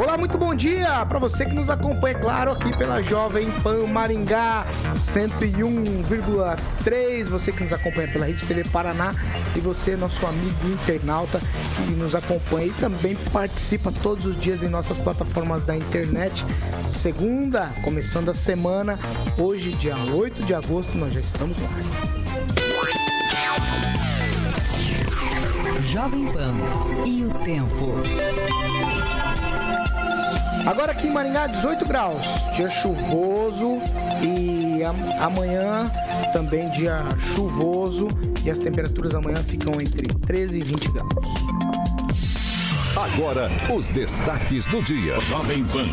Olá, muito bom dia para você que nos acompanha, claro, aqui pela Jovem Pan Maringá 101,3. Você que nos acompanha pela Rede TV Paraná e você, nosso amigo internauta, que nos acompanha e também participa todos os dias em nossas plataformas da internet. Segunda, começando a semana, hoje, dia 8 de agosto, nós já estamos no ar. Jovem Pan e o tempo. Agora aqui em Maringá, 18 graus, dia chuvoso e amanhã também dia chuvoso e as temperaturas amanhã ficam entre 13 e 20 graus. Agora, os destaques do dia. Jovem Pan.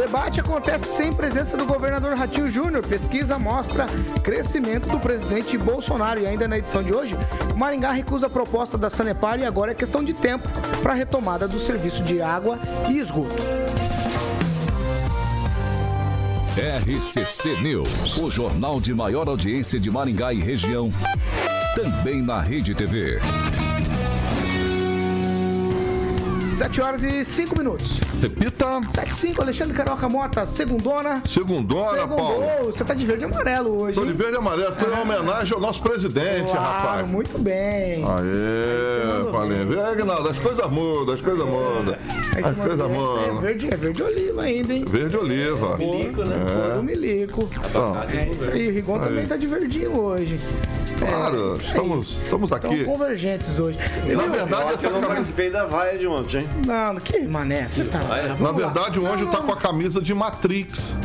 Debate acontece sem presença do governador Ratinho Júnior. Pesquisa mostra crescimento do presidente Bolsonaro. E ainda na edição de hoje, Maringá recusa a proposta da Sanepar e agora é questão de tempo para a retomada do serviço de água e esgoto. RCC News, o jornal de maior audiência de Maringá e região, também na Rede TV. 7 horas e 5 minutos. Repita. 7 e 5, Alexandre Carioca Mota, segundona. Segundona, Segundou. Paulo. Você tá de verde e amarelo hoje. Tô de verde e amarelo. Tô em homenagem ao nosso presidente, Claro, rapaz. muito bem. Aê, Paulinho. É, Aguinaldo, as coisas mudam, as coisas mudam. As coisas esse É mudam. verde, é verde oliva ainda, hein? Verde oliva. Milico, né? É. do milico. Então, É isso aí, o Rigon aí. também tá de verdinho hoje. Claro, É, estamos, estamos aqui. Estão convergentes hoje. Na verdade, essa Eu não camisa. participei da vaia de ontem, hein? Não, que mané, você tá. Na verdade, o anjo tá com a camisa de Matrix.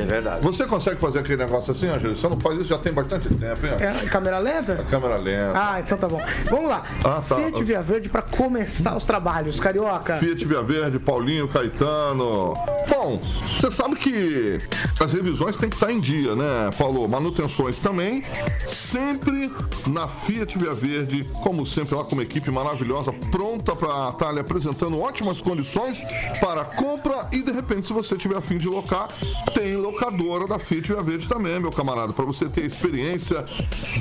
É verdade. Você consegue fazer aquele negócio assim, Ângelo? Você não faz isso já tem bastante tempo, hein? É, câmera lenta? Câmera lenta. Ah, então tá bom. Vamos lá. Ah, tá. Fiat Via Verde pra começar os trabalhos, carioca. Fiat Via Verde, Paulinho, Caetano. Bom, você sabe que as revisões têm que estar em dia, né, Paulo? Manutenções também. Sempre na Fiat Via Verde, como sempre, lá com uma equipe maravilhosa, pronta para estar lhe apresentando ótimas condições para compra e de repente, se você tiver a fim de locar, tem locadora da Fiat Via Verde também, meu camarada, para você ter a experiência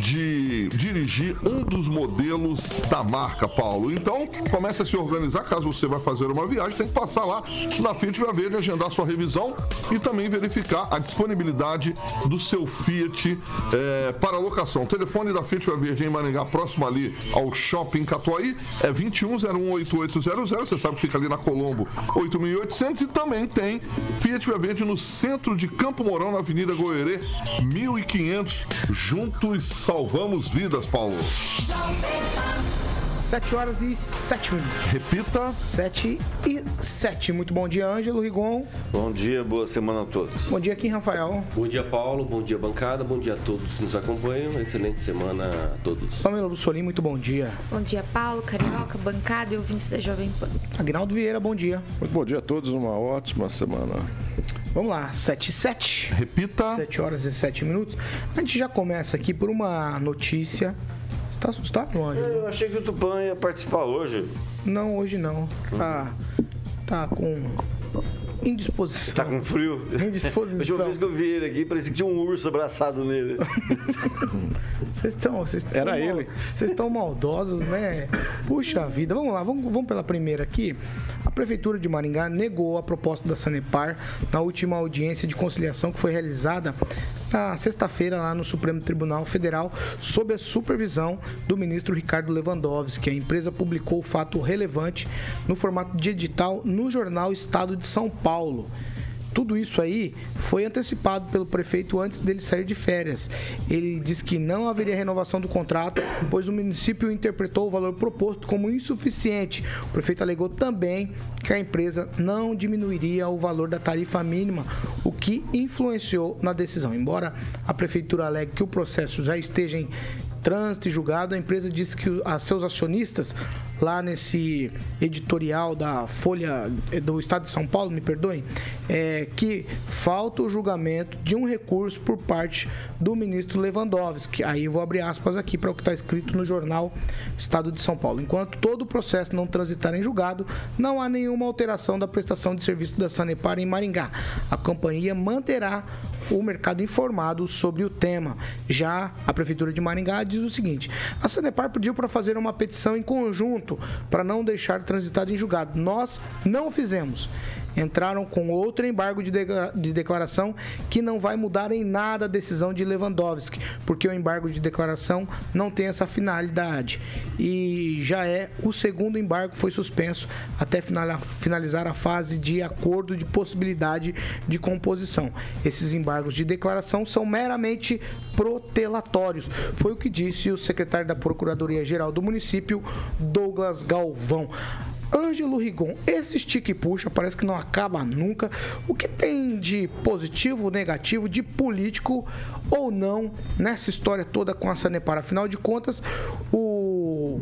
de dirigir um dos modelos da marca, Paulo. Então, comece a se organizar, caso você vai fazer uma viagem, tem que passar lá na Fiat Via Verde, agendar sua revisão e também verificar a disponibilidade do seu Fiat eh, para locação. O telefone da Fiat Via Verde em Maringá, próximo ali ao Shopping Catuaí, é 21018800. Você sabe que fica ali na Colombo 8800 e também tem Fiat Via Verde no centro de Campo Mourão, na Avenida Goerê, 1500. Juntos salvamos vidas, Paulo. 7 horas e 7 minutos. Repita. 7 e 7. Muito bom dia, Ângelo Rigon. Bom dia, boa semana a todos. Bom dia, Kim Rafael. Bom dia, Paulo. Bom dia, bancada. Bom dia a todos que nos acompanham. Excelente semana a todos. Pamela Bussolim, muito bom dia. Bom dia, Paulo, Carioca, bancada e ouvintes da Jovem Pan. Agnaldo Vieira, bom dia. Muito bom dia a todos, uma ótima semana. Vamos lá, 7 e 7. Repita. 7 horas e 7 minutos. A gente já começa aqui por uma notícia. Você tá assustado, Ângelo? Eu achei que o Tupã ia participar hoje. Não, hoje não. Tá, tá com indisposição. Tá com frio? Indisposição. A última vez que eu vi ele aqui, parecia que tinha um urso abraçado nele. Vocês estão. vocês estão Era mal- ele. Vocês estão maldosos, né? Puxa vida. Vamos lá, vamos, vamos pela primeira aqui. A Prefeitura de Maringá negou a proposta da Sanepar na última audiência de conciliação que foi realizada na sexta-feira lá no Supremo Tribunal Federal, sob a supervisão do ministro Ricardo Lewandowski. A empresa publicou o fato relevante no formato de edital no jornal Estado de São Paulo. Tudo isso aí foi antecipado pelo prefeito antes dele sair de férias. Ele disse que não haveria renovação do contrato, pois o município interpretou o valor proposto como insuficiente. O prefeito alegou também que a empresa não diminuiria o valor da tarifa mínima, o que influenciou na decisão. Embora a prefeitura alegue que o processo já esteja em trânsito e julgado, a empresa disse que a seus acionistas, lá nesse editorial da Folha eh, do Estado de São Paulo, me perdoem, é, que falta o julgamento de um recurso por parte do ministro Lewandowski. Aí eu vou abrir aspas aqui para o que está escrito no jornal Estado de São Paulo. Enquanto todo o processo não transitar em julgado, não há nenhuma alteração da prestação de serviço da Sanepar em Maringá. A companhia manterá o mercado informado sobre o tema. Já a Prefeitura de Maringá diz o seguinte: a Sanepar pediu para fazer uma petição em conjunto para não deixar transitado em julgado. Nós não fizemos entraram com outro embargo de, de declaração que não vai mudar em nada a decisão de Lewandowski, porque o embargo de declaração não tem essa finalidade. E já é o segundo embargo foi suspenso até finalizar a fase de acordo de possibilidade de composição. Esses embargos de declaração são meramente protelatórios. Foi o que disse o secretário da Procuradoria-Geral do município, Douglas Galvão. Ângelo Rigon, esse estica e puxa parece que não acaba nunca. O que tem de positivo, negativo, de político ou não nessa história toda com a Sanepar? Afinal de contas, o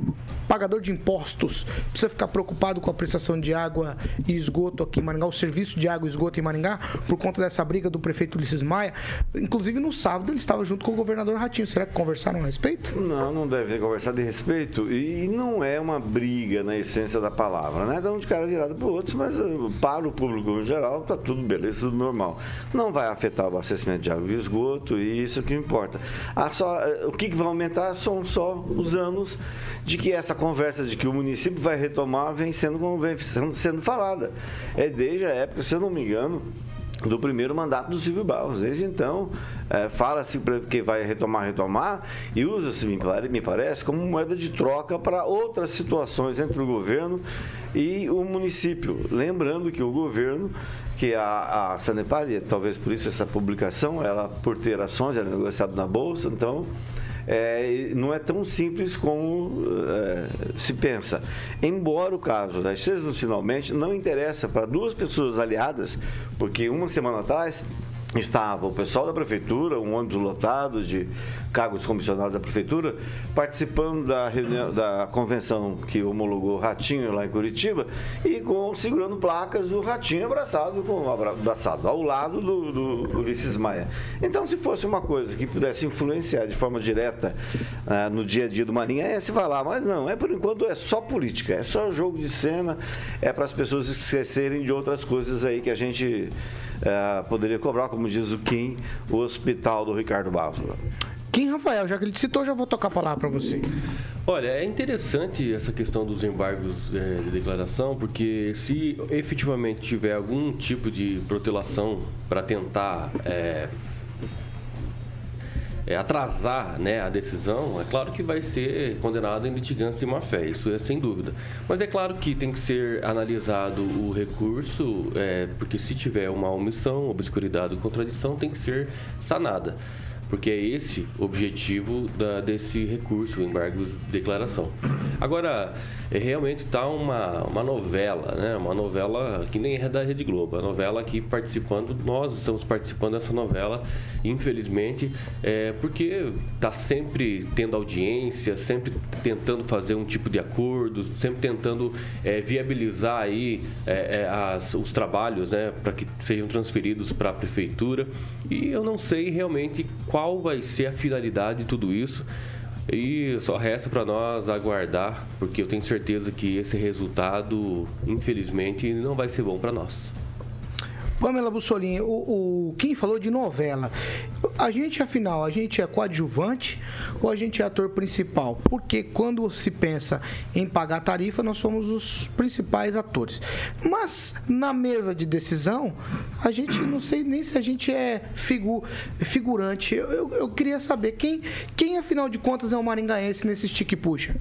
pagador de impostos precisa ficar preocupado com a prestação de água e esgoto aqui em Maringá, o serviço de água e esgoto em Maringá, por conta dessa briga do prefeito Ulisses Maia. Inclusive, no sábado, ele estava junto com o governador Ratinho. Será que conversaram a respeito? Não, não deve ter conversado respeito. E não é uma briga na essência da palavra, né? Dá um de cara virado para o outro, mas uh, para o público em geral, está tudo beleza, tudo normal. Não vai afetar o abastecimento de água e esgoto, e isso que importa. Ah, só, uh, o que vai aumentar são só os anos de que essa conversa de que o município vai retomar vem sendo, vem sendo, sendo falada. É desde a época, se eu não me engano, do primeiro mandato do Silvio Barros. Desde então, é, fala-se que vai retomar, retomar, e usa-se, me, parece, como moeda de troca para outras situações entre o governo e o município. Lembrando que o governo, que a, a Sanepar, e talvez por isso essa publicação, ela por ter ações, ela é negociada na Bolsa, então é, não é tão simples como é, se pensa. Embora o caso das cestas finalmente não interessa para duas pessoas aliadas, porque uma semana atrás estava o pessoal da prefeitura, um ônibus lotado de cargos comissionados da prefeitura, participando da reunião da convenção que homologou Ratinho lá em Curitiba e com, segurando placas do Ratinho abraçado, com, abraçado ao lado do, do Ulisses Maia. Então, se fosse uma coisa que pudesse influenciar de forma direta ah, no dia a dia do Marinha, é se vai lá, mas não, é por enquanto é só política, é só jogo de cena, é para as pessoas esquecerem de outras coisas aí que a gente ah, poderia cobrar, como diz o Kim, o hospital do Ricardo Barros. Kim Rafael, já que ele citou, já vou tocar a palavra para você. Olha, é interessante essa questão dos embargos é, de declaração, porque se efetivamente tiver algum tipo de protelação para tentar é, é, atrasar né, a decisão, é claro que vai ser condenado em litigância de má fé, isso é sem dúvida. Mas é claro que tem que ser analisado o recurso, é, porque se tiver uma omissão, obscuridade ou contradição, tem que ser sanada porque é esse o objetivo da, desse recurso, o embargo de declaração. Agora, é, realmente está uma, uma novela, né? uma novela que nem é da Rede Globo, a novela aqui participando, nós estamos participando dessa novela, infelizmente, é, porque está sempre tendo audiência, sempre tentando fazer um tipo de acordo, sempre tentando é, viabilizar aí é, é as, os trabalhos né, para que sejam transferidos para a prefeitura e eu não sei realmente qual vai ser a finalidade de tudo isso. E só resta para nós aguardar, porque eu tenho certeza que esse resultado, infelizmente, não vai ser bom para nós. Pamela Bussolini, o, o Kim falou de novela. A gente, afinal, a gente é coadjuvante ou a gente é ator principal? Porque quando se pensa em pagar tarifa, nós somos os principais atores. Mas na mesa de decisão, a gente não sei nem se a gente é figu, figurante. Eu, eu, eu queria saber quem, quem, afinal de contas, é o maringaense nesse stick puxa.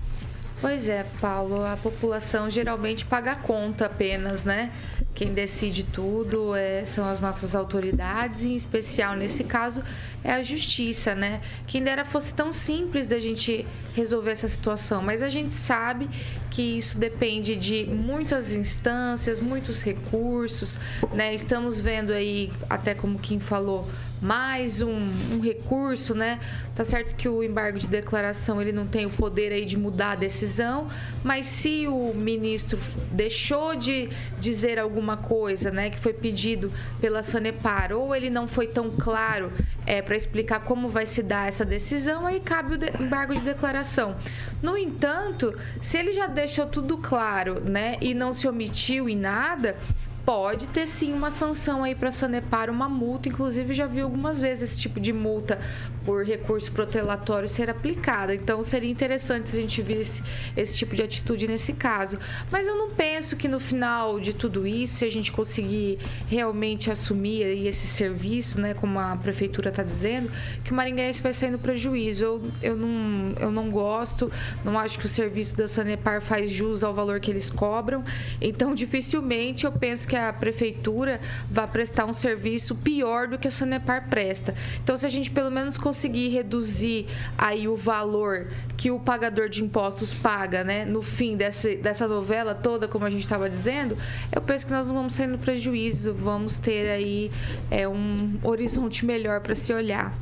Pois é, Paulo, a população geralmente paga a conta apenas, né? quem decide tudo é, são as nossas autoridades, em especial nesse caso é a justiça, né? Quem dera fosse tão simples da gente resolver essa situação, mas a gente sabe que isso depende de muitas instâncias, muitos recursos, né? Estamos vendo aí, até como quem falou, mais um, um, recurso, né? Tá certo que o embargo de declaração ele não tem o poder aí de mudar a decisão, mas se o ministro deixou de dizer alguma coisa, né, que foi pedido pela Sanepar, ou ele não foi tão claro é, para explicar como vai se dar essa decisão, aí cabe o embargo de declaração. No entanto, se ele já deixou tudo claro, né, e não se omitiu em nada, pode ter sim uma sanção aí para Sanepar, uma multa. Inclusive, já vi algumas vezes esse tipo de multa por recurso protelatório ser aplicada. Então, seria interessante se a gente visse esse tipo de atitude nesse caso. Mas eu não penso que no final de tudo isso, se a gente conseguir realmente assumir esse serviço, né, como a prefeitura está dizendo, que o Maringaense vai sair no prejuízo. Eu, eu, não, eu não gosto, não acho que o serviço da Sanepar faz jus ao valor que eles cobram. Então, dificilmente eu penso que a prefeitura vá prestar um serviço pior do que a Sanepar presta. Então, se a gente pelo menos conseguir reduzir aí o valor que o pagador de impostos paga, né, no fim dessa, dessa novela toda, como a gente estava dizendo, eu penso que nós não vamos sair no prejuízo, vamos ter aí é, um horizonte melhor para se olhar.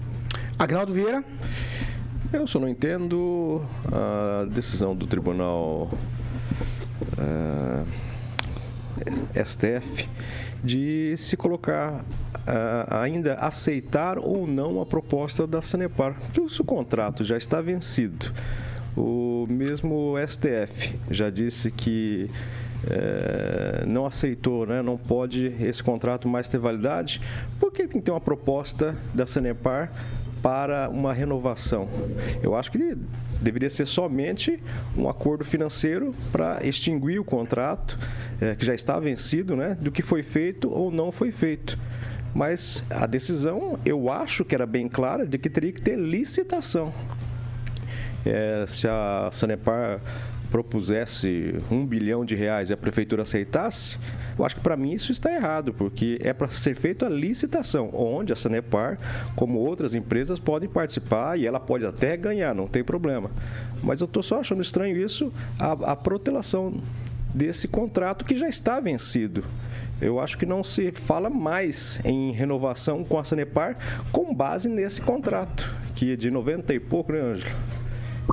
Agnaldo Vieira? Eu só não entendo a decisão do Tribunal. Uh STF, de se colocar uh, ainda aceitar ou não a proposta da Sanepar, que o seu contrato já está vencido. O mesmo STF já disse que é, não aceitou, né? não pode esse contrato mais ter validade, porque tem que ter uma proposta da Sanepar para uma renovação. Eu acho que deveria ser somente um acordo financeiro para extinguir o contrato, é, que já está vencido, né, do que foi feito ou não foi feito. Mas a decisão, eu acho que era bem clara, de que teria que ter licitação. É, se a Sanepar propusesse um bilhão de reais e a prefeitura aceitasse, eu acho que para mim isso está errado, porque é para ser feita a licitação, onde a Sanepar, como outras empresas, podem participar e ela pode até ganhar, não tem problema. Mas eu estou só achando estranho isso, a, a protelação desse contrato que já está vencido. Eu acho que não se fala mais em renovação com a Sanepar com base nesse contrato, que é de 90 e pouco, né, Ângelo?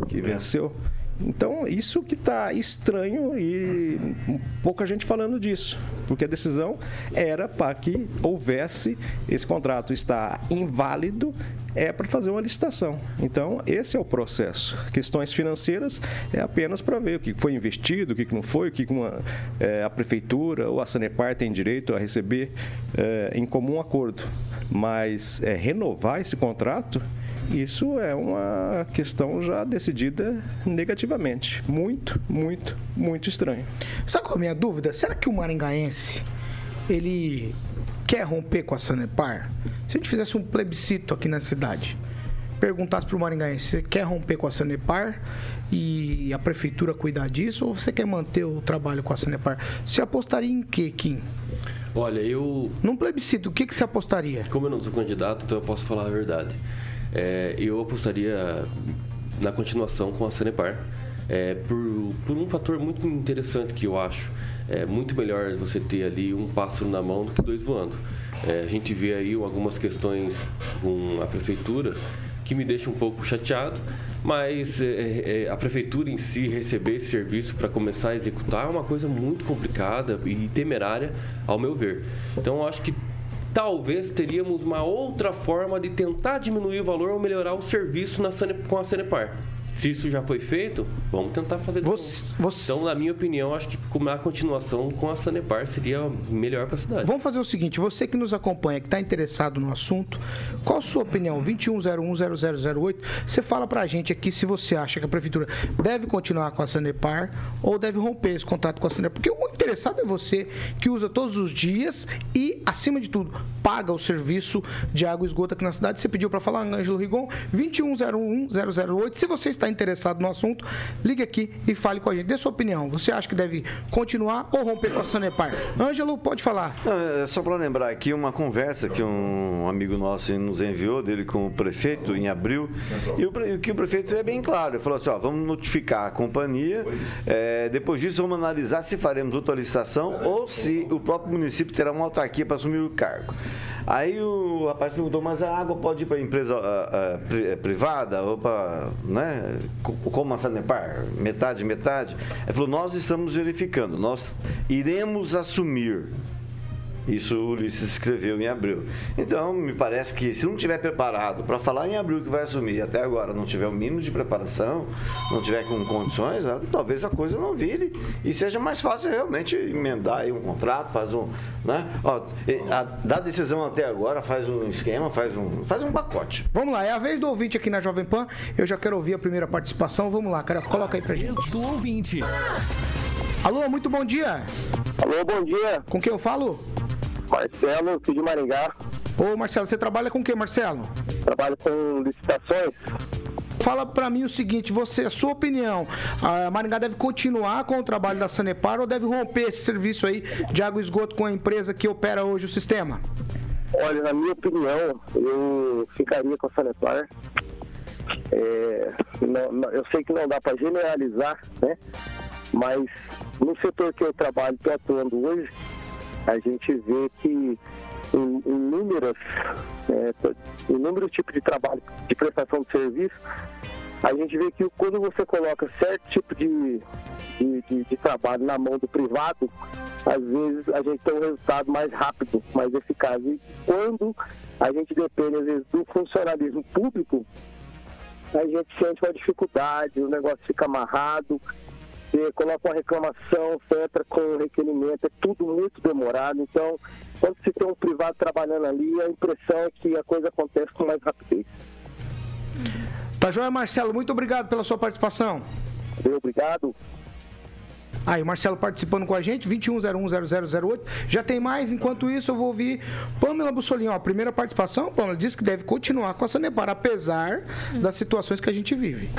Que venceu. Então, isso que está estranho e pouca gente falando disso, porque a decisão era para que houvesse esse contrato está inválido, é para fazer uma licitação. Então, esse é o processo. Questões financeiras é apenas para ver o que foi investido, o que não foi, o que uma, é, a prefeitura ou a Sanepar tem direito a receber é, em comum acordo. Mas é, renovar esse contrato isso é uma questão já decidida negativamente. Muito, muito, muito estranho. Sabe qual é a minha dúvida? Será que o maringaense ele quer romper com a Sanepar? Se a gente fizesse um plebiscito aqui na cidade, perguntasse para o maringaense, você quer romper com a Sanepar e a prefeitura cuidar disso ou você quer manter o trabalho com a Sanepar? Você apostaria em quê, Kim? Olha, eu... Num plebiscito, o que, que você apostaria? Como eu não sou candidato, então eu posso falar a verdade é, eu apostaria na continuação com a Sanepar. É, por, por um fator muito interessante que eu acho. É muito melhor você ter ali um pássaro na mão do que dois voando. É, a gente vê aí algumas questões com a prefeitura que me deixam um pouco chateado, mas é, é, a prefeitura em si receber esse serviço para começar a executar é uma coisa muito complicada e temerária, ao meu ver. Então, eu acho que talvez teríamos uma outra forma de tentar diminuir o valor ou melhorar o serviço na com a Sanepar. Se isso já foi feito, vamos tentar fazer você, você... Então, na minha opinião, acho que a continuação com a Sanepar seria melhor para a cidade. Vamos fazer o seguinte: você que nos acompanha, que está interessado no assunto, qual a sua opinião? 21010008. Você fala para a gente aqui se você acha que a prefeitura deve continuar com a Sanepar ou deve romper esse contato com a Sanepar. Porque o interessado é você que usa todos os dias e, acima de tudo, paga o serviço de água e esgoto aqui na cidade. Você pediu para falar, Ângelo Rigon, 21010008. Se você está interessado no assunto, ligue aqui e fale com a gente. Dê sua opinião. Você acha que deve continuar ou romper com a Sanepar? Ângelo, pode falar. Não, é só para lembrar aqui uma conversa que um amigo nosso nos enviou dele com o prefeito em abril. E o, que o prefeito é bem claro. Ele falou assim: ó, vamos notificar a companhia. é, depois disso, vamos analisar se faremos outra licitação ou se o próprio município terá uma autarquia para assumir o cargo. Aí o rapaz perguntou, mas a água pode ir para empresa eh, privada ou para, né, como a Sanepar, metade, metade? Ele falou, nós estamos verificando, nós iremos assumir. Isso o Ulisses escreveu em abril. Então, me parece que se não tiver preparado para falar em abril que vai assumir e até agora não tiver o mínimo de preparação, não tiver com condições, ah, talvez a coisa não vire e seja mais fácil realmente emendar aí um contrato, faz um, né? Ó, a, da decisão até agora faz um esquema, faz um, faz um pacote. Vamos lá, é a vez do ouvinte aqui na Jovem Pan. Eu já quero ouvir a primeira participação. Vamos lá, cara, coloca aí pra gente. Vez do ouvinte. Alô, muito bom dia. Alô, bom dia. Com quem eu falo? Marcelo, aqui de Maringá. Ô, Marcelo, você trabalha com o quê, Marcelo? Trabalho com licitações. Fala pra mim o seguinte, você, a sua opinião, a Maringá deve continuar com o trabalho da Sanepar ou deve romper esse serviço aí de água e esgoto com a empresa que opera hoje o sistema? Olha, na minha opinião, eu ficaria com a Sanepar. É, não- não- eu sei que não dá para generalizar, né? Mas no setor que eu trabalho, estou atuando hoje, a gente vê que em é, inúmeros tipos de trabalho, de prestação de serviço, a gente vê que quando você coloca certo tipo de, de, de- de trabalho na mão do privado, às vezes a gente tem um resultado mais rápido, mais eficaz. E quando a gente depende, às vezes, do funcionalismo público, a gente sente uma dificuldade, o negócio fica amarrado, você coloca uma reclamação, você entra com um requerimento, é tudo muito demorado. Então, quando se tem um privado trabalhando ali, a impressão é que a coisa acontece com mais rapidez. Tá joia, Marcelo? Muito obrigado pela sua participação. Valeu, Obrigado. Aí, o Marcelo participando com a gente, 21010008. Já tem mais, enquanto isso eu vou ouvir Pamela Bussolinho. Ó, primeira participação, Pamela disse que deve continuar com a Sanepar, apesar das situações que a gente vive.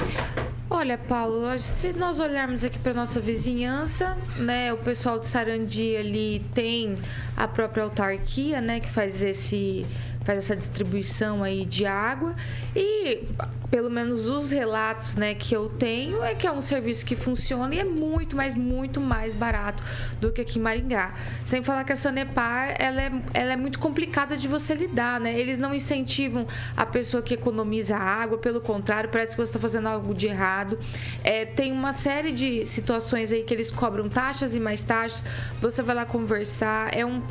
Olha, Paulo, se nós olharmos aqui para nossa vizinhança, né, o pessoal de Sarandi ali tem a própria autarquia, né, que faz esse faz essa distribuição aí de água e pelo menos os relatos, né, que eu tenho é que é um serviço que funciona e é muito, mas muito mais barato do que aqui em Maringá. Sem falar que a Sanepar, ela é, ela é muito complicada de você lidar, né? Eles não incentivam a pessoa que economiza água, pelo contrário, parece que você está fazendo algo de errado. É, tem uma série de situações aí que eles cobram taxas e mais taxas. Você vai lá conversar, é um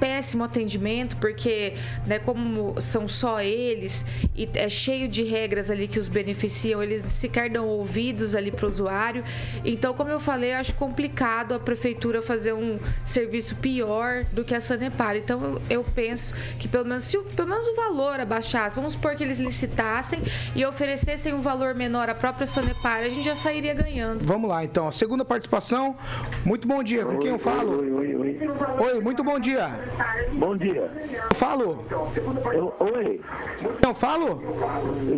péssimo atendimento, porque, né, como são só eles e é cheio de regras ali que os beneficiam, eles sequer dão ouvidos ali para o usuário. Então, como eu falei, eu acho complicado a prefeitura fazer um serviço pior do que a Sanepar. Então, eu- penso que pelo menos se o, pelo menos o valor abaixasse, vamos supor que eles licitassem e oferecessem um valor menor à própria Sanepar, a gente já sairia ganhando. Vamos lá, então. A segunda participação. Muito bom dia. Com quem eu falo? Oi, oi, oi. Oi, muito bom dia. Bom dia. Eu falo? Eu- oi, Eu falo?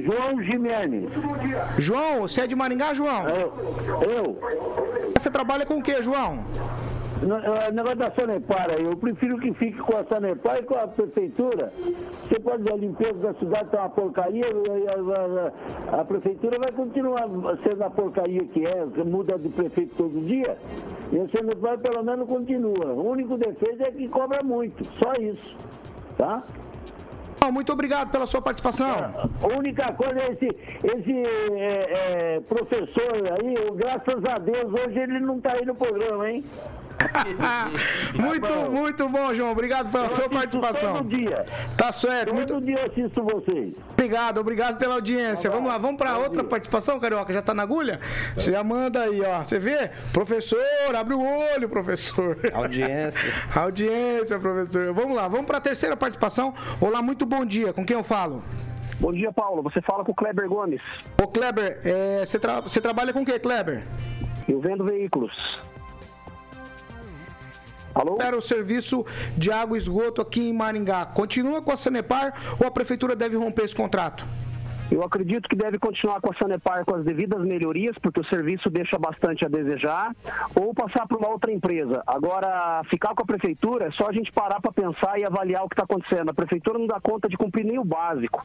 João João, você é de Maringá, João? Eu, eu Você trabalha com o quê, João? O negócio da Sanepar aí, eu prefiro que fique com a Sanepar e com a prefeitura. Você pode dizer, a limpeza da cidade tá uma porcaria, a, a- a prefeitura vai continuar sendo a porcaria que é, que muda de prefeito todo dia, e a Sanepar pelo menos continua. O único defeito é que cobra muito, só isso. Tá? João, Muito obrigado pela sua participação. A única coisa é esse, esse é, é, professor aí, graças a Deus, hoje ele não está aí no programa, hein? muito, bom. muito bom, João. Obrigado pela Eu sua participação. Todo dia. Tá certo. Todo Muito dia assisto vocês. obrigado, obrigado pela audiência. Vamos lá, vamos para outra participação, Carioca. Já tá na agulha? Você já manda aí, ó. Você vê? Professor, abre o olho, professor. Audiência. Audiência, professor. Vamos lá, vamos para a terceira participação. Olá, muito bom dia. Com quem eu falo? Bom dia, Paulo. Você fala com o Kleber Gomes. Ô, Kleber, é, você, tra- você trabalha com o quê, Kleber? Eu vendo veículos. Alô? Era o serviço de água e esgoto aqui em Maringá. Continua com a Sanepar ou a prefeitura deve romper esse contrato? Eu acredito que deve continuar com a Sanepar com as devidas melhorias, porque o serviço deixa bastante a desejar, ou passar para uma outra empresa. Agora, ficar com a prefeitura é só a gente parar para pensar e avaliar o que está acontecendo. A prefeitura não dá conta de cumprir nem o básico,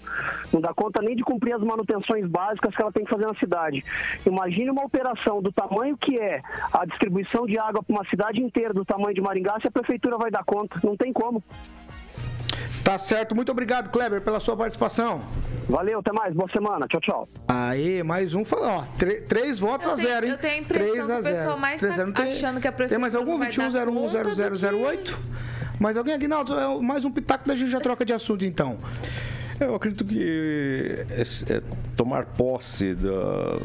não dá conta nem de cumprir as manutenções básicas que ela tem que fazer na cidade. Imagine uma operação do tamanho que é a distribuição de água para uma cidade inteira do tamanho de Maringá, se a prefeitura vai dar conta. Não tem como. Tá certo. Muito obrigado, Kleber, pela sua participação. Valeu, até mais. Boa semana. Tchau, tchau. Aí, mais um falou, ó. trê- três votos Eu a tenho- zero, hein? eu tenho a impressão Três que o a zero. pessoal mais Três a tá tem- achando que a Tem mais algum? prefeitura não vai dar conta do 21010008? Mais alguém, Aguinaldo? É Mais um pitaco da gente já troca de assunto, então. Eu acredito que esse- é, tomar posse da-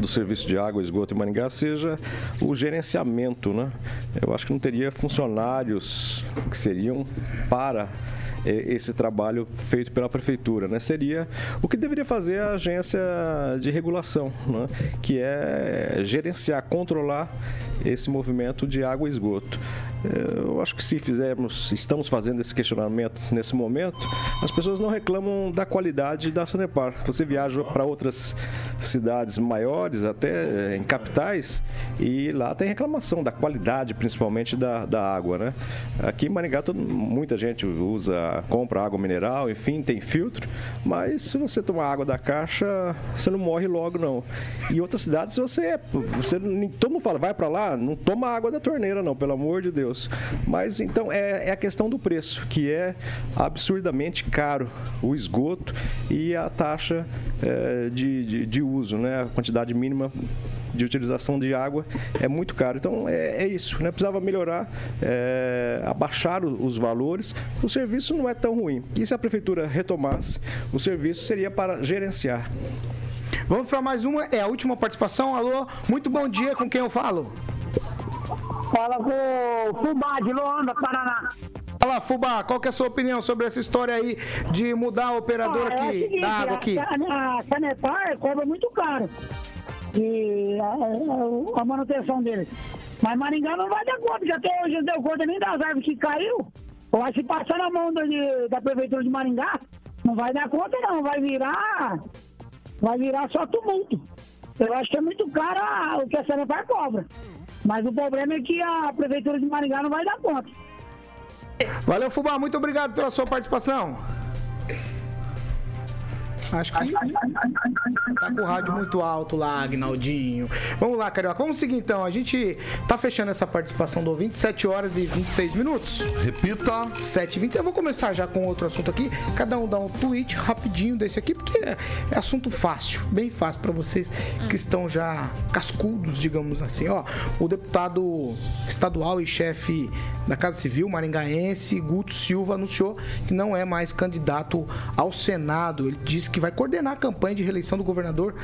do serviço de água esgoto em Maringá seja o gerenciamento, né? Eu acho que não teria funcionários que seriam para esse trabalho feito pela prefeitura, né? Seria o que deveria fazer a agência de regulação, né? Que é gerenciar, controlar esse movimento de água e esgoto. Eh, Eu acho que se fizermos, estamos fazendo esse questionamento nesse momento, as pessoas não reclamam da qualidade da Sanepar. Você viaja para outras cidades maiores, até eh, em capitais, e lá tem reclamação da qualidade, principalmente da, da água, né? Aqui em Maringá, muita gente usa, compra água mineral, enfim, tem filtro, mas se você tomar água da caixa, você não morre logo, não. E outras cidades, você, você nem- mundo fala, vai para lá, não toma água da torneira, não, pelo amor de Deus. Mas então é, é a questão do preço, que é absurdamente caro o esgoto e a taxa eh, de, de, de uso, né? A quantidade mínima de utilização de água é muito caro. Então é, é isso, né? Precisava melhorar, eh, abaixar o- os valores. O serviço não é tão ruim. E se a prefeitura retomasse, o serviço seria para gerenciar. Vamos para mais uma. É a última participação. Alô, muito bom dia. Com quem eu falo? Fala com Fubá de Luanda, Paraná. Fala, Fubá, qual que é a sua opinião sobre essa história aí de mudar a operadora Ah, é o aqui, seguinte, da água aqui? A, a, a Sanepar cobra muito caro. E a, a- manutenção deles. Mas Maringá não vai dar conta, porque até hoje não deu conta nem das árvores que caiu. Eu acho que passar na mão da, da prefeitura de Maringá, não vai dar conta não, vai virar. Vai virar só tumulto. Eu acho que é muito caro o que a Sanepar cobra. Mas o problema é que a prefeitura de Maringá não vai dar conta. Valeu, Fubá, muito obrigado pela sua participação. Acho que tá com o rádio muito alto lá, Agnaldinho. Vamos lá, Carioca. Vamos seguir então. A gente tá fechando essa participação do ouvinte, 7 horas e 26 minutos. Repita. 7 e 26. Eu vou começar já com outro assunto aqui. Cada um dá um tweet rapidinho desse aqui, porque é, é assunto fácil, bem fácil para vocês que estão já cascudos, digamos assim. Ó, o deputado estadual e chefe da Casa Civil maringaense, Guto Silva, anunciou que não é mais candidato ao Senado. Ele disse que vai coordenar a campanha de reeleição do governador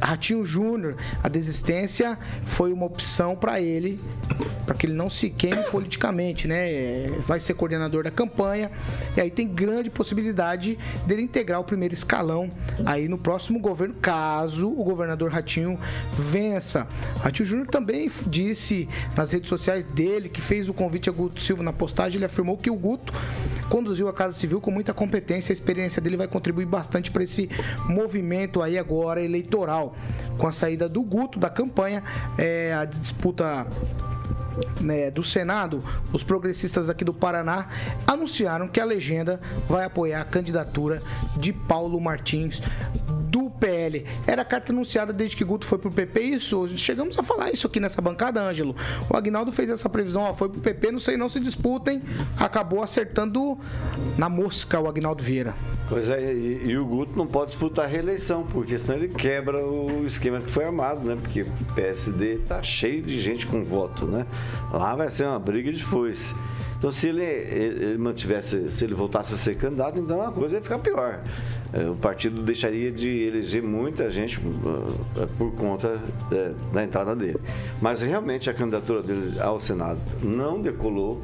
Ratinho Júnior. A desistência foi uma opção para ele, para que ele não se queime politicamente, né? Vai ser coordenador da campanha e aí tem grande possibilidade dele integrar o primeiro escalão aí no próximo governo, caso o governador Ratinho vença. Ratinho Júnior também disse nas redes sociais dele que fez o convite a Guto Silva na postagem. Ele afirmou que o Guto conduziu a Casa Civil com muita competência. A experiência dele vai contribuir bastante para esse movimento aí agora eleitoral. Com a saída do Guto da campanha, é, a disputa né, do Senado, os progressistas aqui do Paraná anunciaram que a legenda vai apoiar a candidatura de Paulo Martins do PL. Era a carta anunciada desde que Guto foi pro PP. Isso, chegamos a falar isso aqui nessa bancada, Ângelo. O Agnaldo fez essa previsão, ó, foi pro PP, não sei não se disputem. Acabou acertando na mosca o Agnaldo Vieira. Pois é, e, e o Guto não pode disputar a reeleição, porque senão ele quebra o esquema que foi armado, né? Porque o PSD tá cheio de gente com voto, né? Lá vai ser uma briga de foice. Então, se ele, ele mantivesse, se ele voltasse a ser candidato, então a coisa ia ficar pior. Eh, O partido deixaria de eleger muita gente eh, por conta eh, da entrada dele. Mas realmente a candidatura dele ao Senado não decolou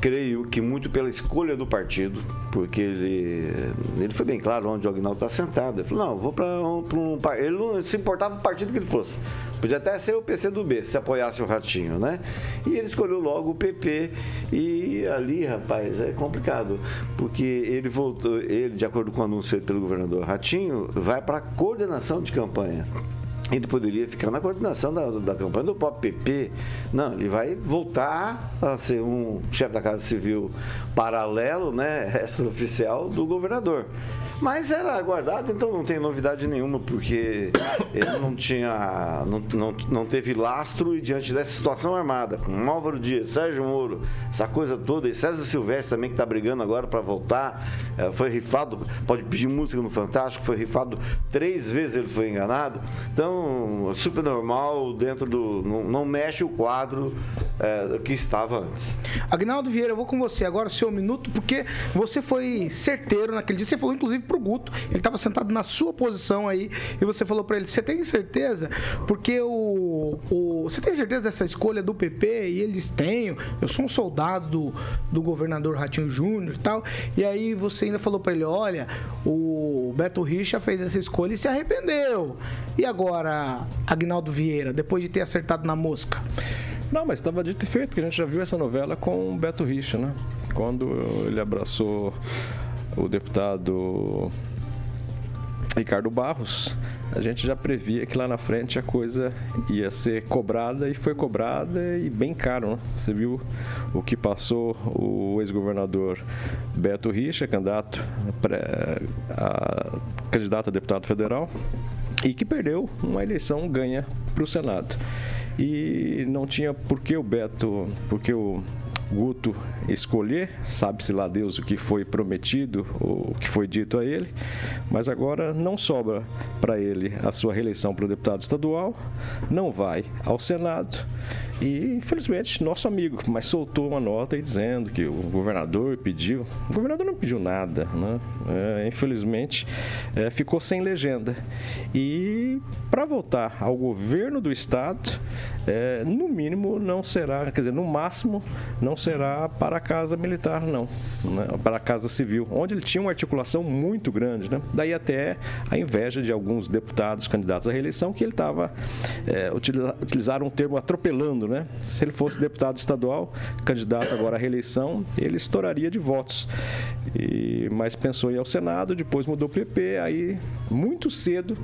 creio que muito pela escolha do partido, porque ele, ele foi bem claro onde o Agnaldo está sentado. Ele falou, não, vou para um, um. Ele não se importava o partido que ele fosse. Podia até ser o PCdoB, se apoiasse o Ratinho, né? E ele escolheu logo o PP. E ali, rapaz, é complicado. Porque ele voltou, ele, de acordo com o anúncio feito pelo governador Ratinho, vai para a coordenação de campanha ele poderia ficar na coordenação da, da campanha do próprio PP. Não, ele vai voltar a ser um chefe da Casa Civil paralelo, né, oficial do governador. Mas era aguardado, então não tem novidade nenhuma, porque ele não tinha. não, não, não teve lastro e diante dessa situação armada, com Álvaro Dias, Sérgio Moro, essa coisa toda, e César Silvestre também que está brigando agora para voltar, é, foi rifado, pode pedir música no Fantástico, foi rifado três vezes ele foi enganado. Então, super normal dentro do. não, não mexe o quadro é, que estava antes. Agnaldo Vieira, eu vou com você agora, seu minuto, porque você foi certeiro naquele dia, você falou inclusive pro Guto. Ele estava sentado na sua posição aí e você falou para ele: "Você tem certeza? Porque o, o você tem certeza dessa escolha do PP?" E eles têm. Eu sou um soldado do, do governador Ratinho Júnior e tal. E aí você ainda falou para ele: "Olha, o Beto Richa fez essa escolha e se arrependeu. E agora, Agnaldo Vieira, depois de ter acertado na mosca?" Não, mas estava dito e feito, porque a gente já viu essa novela com o Beto Richa, né? Quando ele abraçou o deputado Ricardo Barros, a gente já previa que lá na frente a coisa ia ser cobrada e foi cobrada e bem caro. Né? Você viu o que passou o ex-governador Beto Richa, candidato, a, candidato a deputado federal, e que perdeu uma eleição ganha para o Senado. E não tinha por que o Beto, porque o Guto escolher, sabe-se lá Deus o que foi prometido, o que foi dito a ele, mas agora não sobra para ele a sua reeleição para o deputado estadual, não vai ao Senado e, infelizmente, nosso amigo, mas soltou uma nota aí dizendo que o governador pediu. O governador não pediu nada, né? É, infelizmente, é, ficou sem legenda. E para voltar ao governo do estado, é, no mínimo não será, quer dizer, no máximo não será para a casa militar, não, né? para a casa civil, onde ele tinha uma articulação muito grande, né? Daí até a inveja de alguns deputados candidatos à reeleição que ele estava é, utilizaram um termo atropelando, né? Se ele fosse deputado estadual, candidato agora à reeleição, ele estouraria de votos. E, mas pensou em ir ao Senado, depois mudou o PP, aí muito cedo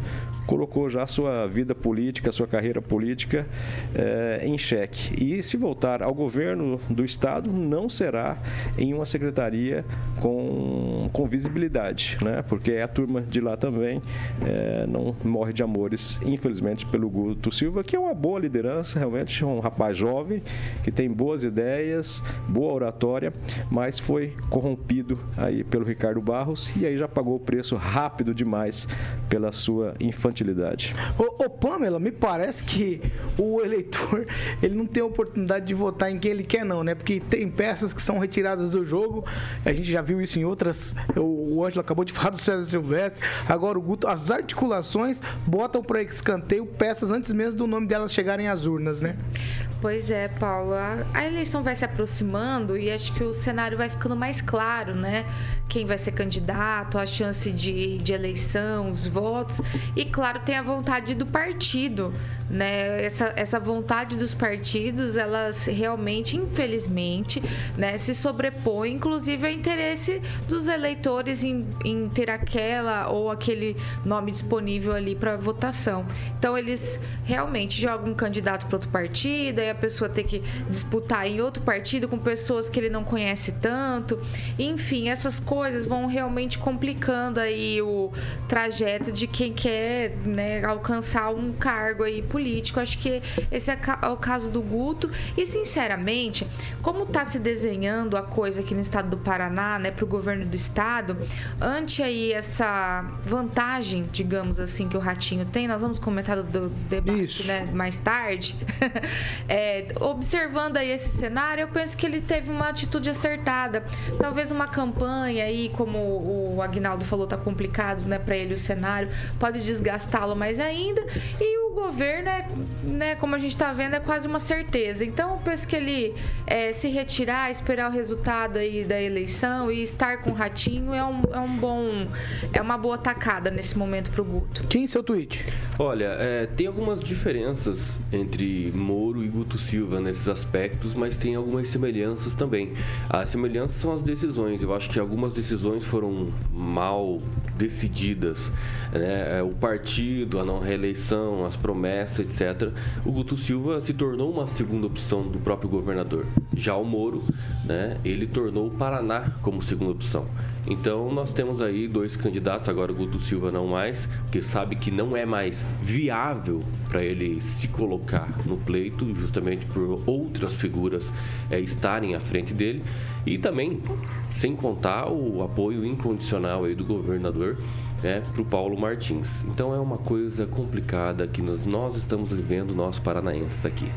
colocou já sua vida política, sua carreira política é, em xeque. E se voltar ao governo do Estado, não será em uma secretaria com, com visibilidade, né? porque a turma de lá também é, não morre de amores, infelizmente, pelo Guto Silva, que é uma boa liderança, realmente um rapaz jovem, que tem boas ideias, boa oratória, mas foi corrompido aí pelo Ricardo Barros e aí já pagou o preço rápido demais pela sua infantilidade. Ô, ô, Pamela, me parece que o eleitor ele não tem a oportunidade de votar em quem ele quer, não, né? Porque tem peças que são retiradas do jogo. A gente já viu isso em outras. O Ângelo acabou de falar do César Silvestre. Agora o Guto, as articulações botam para escanteio peças antes mesmo do nome delas chegarem às urnas, né? Pois é, Paulo. A, a, eleição vai se aproximando e acho que o cenário vai ficando mais claro, né? Quem vai ser candidato, a chance de, de eleição, os votos. E, claro, tem a vontade do partido né? Essa, essa vontade dos partidos, elas realmente, infelizmente, né, se sobrepõe, inclusive, ao interesse dos eleitores em, em ter aquela ou aquele nome disponível ali para votação. Então, eles realmente jogam um candidato para outro partido, aí a pessoa tem que disputar em outro partido com pessoas que ele não conhece tanto. Enfim, essas coisas vão realmente complicando aí o trajeto de quem quer né, alcançar um cargo aí político político. Acho que esse é, é o caso do Guto. E, sinceramente, como está se desenhando a coisa aqui no estado do Paraná, né, para o governo do estado, ante aí essa vantagem, digamos assim, que o Ratinho tem, nós vamos comentar do debate né, mais tarde. é, observando aí esse cenário, eu penso que ele teve uma atitude acertada. Talvez uma campanha aí, como o Agnaldo falou, tá complicado né, para ele o cenário, pode desgastá-lo mais ainda. E governo é, né, como a gente está vendo, é quase uma certeza. Então, eu penso que ele é, se retirar, esperar o resultado aí da eleição e estar com o Ratinho é um, é um bom, é uma boa tacada nesse momento para o Guto. Quem seu tweet? Olha, é, tem algumas diferenças entre Moro e Guto Silva nesses aspectos, mas tem algumas semelhanças também. As semelhanças são as decisões. Eu acho que algumas decisões foram mal decididas. Né? É, o partido, a não reeleição, as promessas, etc. O Guto Silva se tornou uma segunda opção do próprio governador. Já o Moro, né, ele tornou o Paraná como segunda opção. Então nós temos aí dois candidatos, agora o Guto Silva não mais, porque sabe que não é mais viável para ele se colocar no pleito, justamente por outras figuras é, estarem à frente dele. E também, sem contar o apoio incondicional aí do governador né, para o Paulo Martins. Então é uma coisa complicada que nós, nós estamos vivendo, nós paranaenses aqui.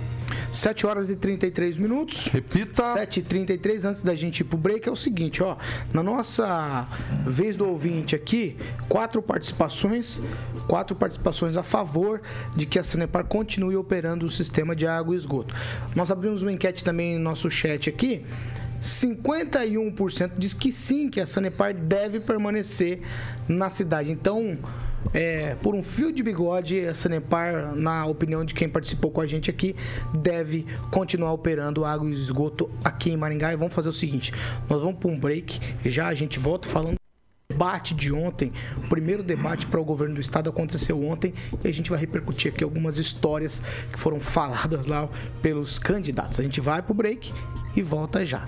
7 horas e 33 minutos. Repita. 7 e 33 antes da gente ir pro break é o seguinte, ó. Na nossa vez do ouvinte aqui, quatro participações, quatro participações a favor de que a Sanepar continue operando o sistema de água e esgoto. Nós abrimos uma enquete também no nosso chat aqui. 51% diz que sim, que a Sanepar deve permanecer na cidade. Então, é, por um fio de bigode, a Sanepar, na opinião de quem participou com a gente aqui, deve continuar operando água e esgoto aqui em Maringá. E vamos fazer o seguinte: nós vamos para um break, já a gente volta falando debate de ontem, o primeiro debate para o governo do estado aconteceu ontem e a gente vai repercutir aqui algumas histórias que foram faladas lá pelos candidatos. A gente vai para o break e volta já.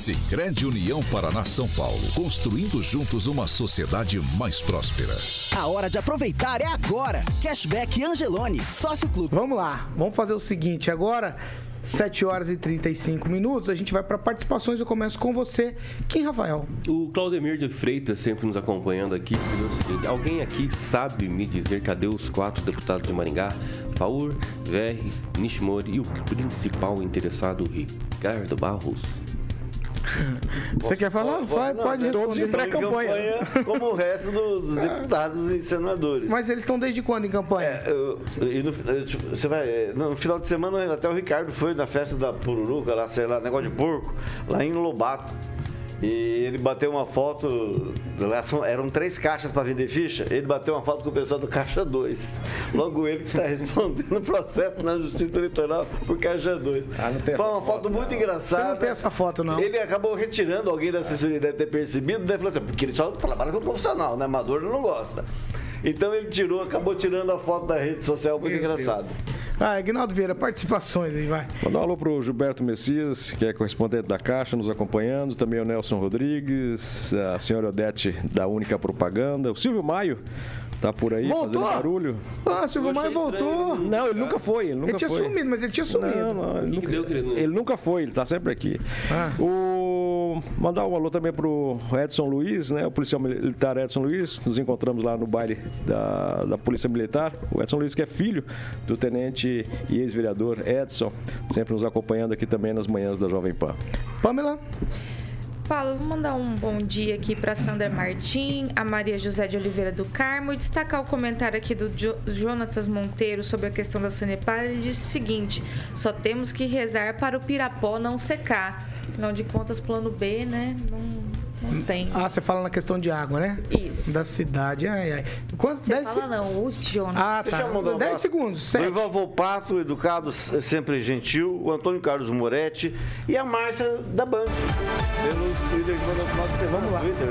Sicredi União Paraná São Paulo, construindo juntos uma sociedade mais próspera. A hora de aproveitar é agora. Cashback Angelone, sócio clube. Vamos lá, vamos fazer o seguinte agora. 7 horas e 35 minutos, a gente vai para participações. Eu começo com você. Quem, Rafael? O Claudemir de Freitas, sempre nos acompanhando aqui, alguém aqui sabe me dizer cadê os quatro deputados de Maringá? Paur, VR, Nishimori e o principal interessado, Ricardo Barros? Você quer falar? Vai, Não, pode responder. Todos em campanha como o resto do- dos deputados e senadores. Mas eles estão desde quando em campanha? É, eu- no, eu, tipo, você vai, é, no final de semana até o Ricardo foi na festa da Pururuca, lá, sei lá, negócio de porco, lá em Lobato. E ele bateu uma foto, eram três caixas para vender ficha, ele bateu uma foto com o pessoal do Caixa 2. Logo ele que está respondendo o processo na Justiça Eleitoral por Caixa 2. Foi uma foto, muito engraçada. Você não tem essa foto, não. Ele acabou retirando, alguém da assessoria deve ter percebido, deve falar assim, porque ele só trabalha com profissional, né? Amador não gosta. Então ele tirou, acabou tirando a foto da rede social, muito engraçado. Ah, Aguinaldo Vieira, participações aí, vai. Mandar um alô pro Gilberto Messias, que é correspondente da Caixa, nos acompanhando. Também o Nelson Rodrigues, a senhora Odete da Única Propaganda. O Silvio Maio tá por aí Voltou? fazendo barulho. Ah, Silvio Maia voltou. Não, ele nunca foi. Ele nunca Ele tinha foi. sumido, mas ele tinha sumido. Não, não, ele, nunca, ele nunca foi, ele tá sempre aqui. Ah. O... Mandar um alô também pro Edson Luiz, né? O policial militar Edson Luiz. Nos encontramos lá no baile da, da Polícia Militar. O Edson Luiz, que é filho do tenente e ex-vereador Edson, sempre nos acompanhando aqui também nas manhãs da Jovem Pan. Pamela? Paulo, vou mandar um bom dia aqui para Sandra Martim, a Maria José de Oliveira do Carmo e destacar o comentário aqui do jo Jonatas Monteiro sobre a questão da Sanepar. Ele disse o seguinte: só temos que rezar para o Pirapó não secar. Afinal de contas, plano B, né? Não, não tem. Ah, você fala na questão de água, né? Isso. Da cidade. Ai, ai. Quantos? Você Dez fala não, o Jonas. Ah, Deixa eu tá. mandar um 10 abraço. segundos, O sete. Ivan Volpato, educado, sempre gentil, o Antônio Carlos Moretti e a Márcia da Band. Pelo Twitter que no final de semana. Vamos lá. Twitter,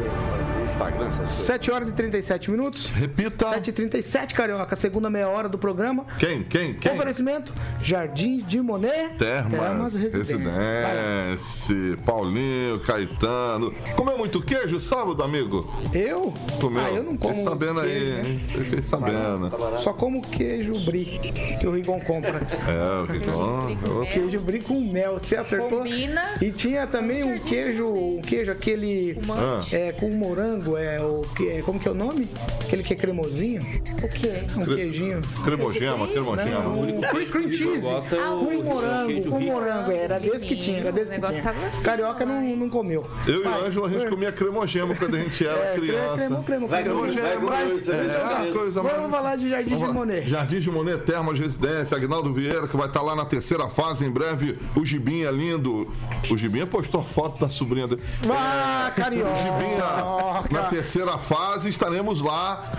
Instagram, essas coisas. 7 horas e 37 minutos. Repita. 7 e 37 Carioca. Segunda meia hora do programa. Quem? Quem? Quem? Oferecimento: Jardim de Monet. Termas, Residência. Residência. Paulinho, Caetano. Comeu muito queijo sábado, amigo? Eu? Comeu? Ah, eu não como Fiquei sabendo aí, queijo, né? hein? Você fiquei sabendo. Só como queijo brie que o Rigon compra. É, o Rigon. O queijo brie com mel, você acertou? Combina. E tinha também um queijo, um queijo aquele Ah. é, com morango, é o que é, como que é o nome? Aquele que é cremosinho? O quê? Um Cre- queijinho. Cremogema, cremogema. Não, o cream cream cheese. é o- Com morango, queijo com morango. Era desse que tinha, era desse O que negócio tinha. fino, Carioca não, não comeu. Eu e o. Ângelo, a gente comia cremogema quando a gente era É, criança. cremo, cremo, Vai, cremo. Bruno, vai, você É, é coisa Vamos mais- falar de Jardim de Vamos lá. Monet. Jardim de Monet, Termas Residência, Agnaldo Vieira, que vai estar lá na terceira fase em breve. O Gibinha lindo. O Gibinha postou a foto da sobrinha dele. Ah, Carioca. O Gibinha, na terceira fase, estaremos lá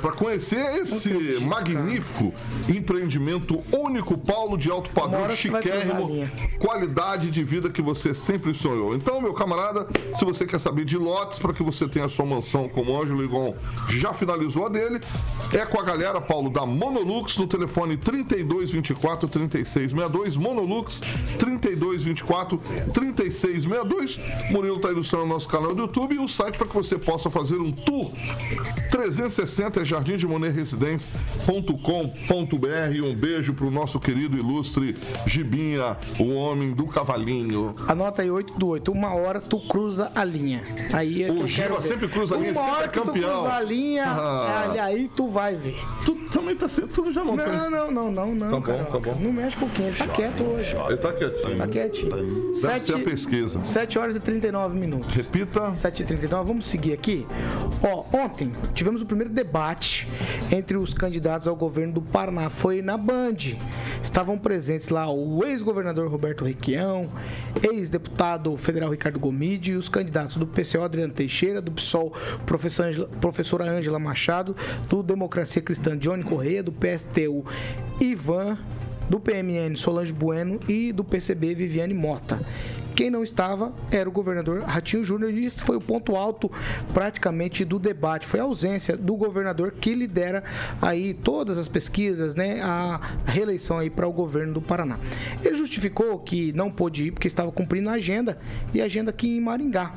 para conhecer esse magnífico empreendimento único, Paulo de Alto Padrão, vai chiquérrimo, qualidade de vida que você sempre sonhou. Então, meu camarada, se você quer saber de lotes para que você tenha a sua mansão como o Ângelo Ligon já finalizou a dele, é com a galera, Paulo, da Monolux no telefone 3224 3662. Monolux 3224 3662. Murilo está ilustrando o nosso canal do YouTube e o site para que você possa fazer um tour 360 é jardimdemonerresidência.com.br. Um beijo pro nosso querido ilustre Gibinha, o homem do cavalinho. Anota aí 8 do 8. Uma hora tu cruza a linha. Aí é O Giba sempre cruza a linha, Uma sempre hora é que tu campeão. cruzar a linha, Ah. aí tu vai ver. Tu também tá sendo, tu já não, Não, tem. não, não, não, não. Tá bom, tá bom. Não mexe com quem. Ele tá quieto hoje. Ele tá quietinho. Tá quietinho. Deve Sete- ser a pesquisa. 7 horas e 39 minutos. Repita. 7h39, vamos seguir aqui. Ó, ontem tivemos o primeiro debate entre os candidatos ao governo do Paraná. Foi na Band. Estavam presentes lá o ex-governador Roberto Requião, ex-deputado federal Ricardo Gomide e os candidatos do PCO Adriano Teixeira, do PSOL professora Ângela Machado, do Democracia Cristã Johnny Correia, do PSTU Ivan do PMN Solange Bueno e do PCB Viviane Mota. Quem não estava era o governador Ratinho Júnior e esse foi o ponto alto praticamente do debate. Foi a ausência do governador que lidera aí todas as pesquisas, né, a reeleição aí para o governo do Paraná. Ele justificou que não pôde ir porque estava cumprindo a agenda e a agenda aqui em Maringá.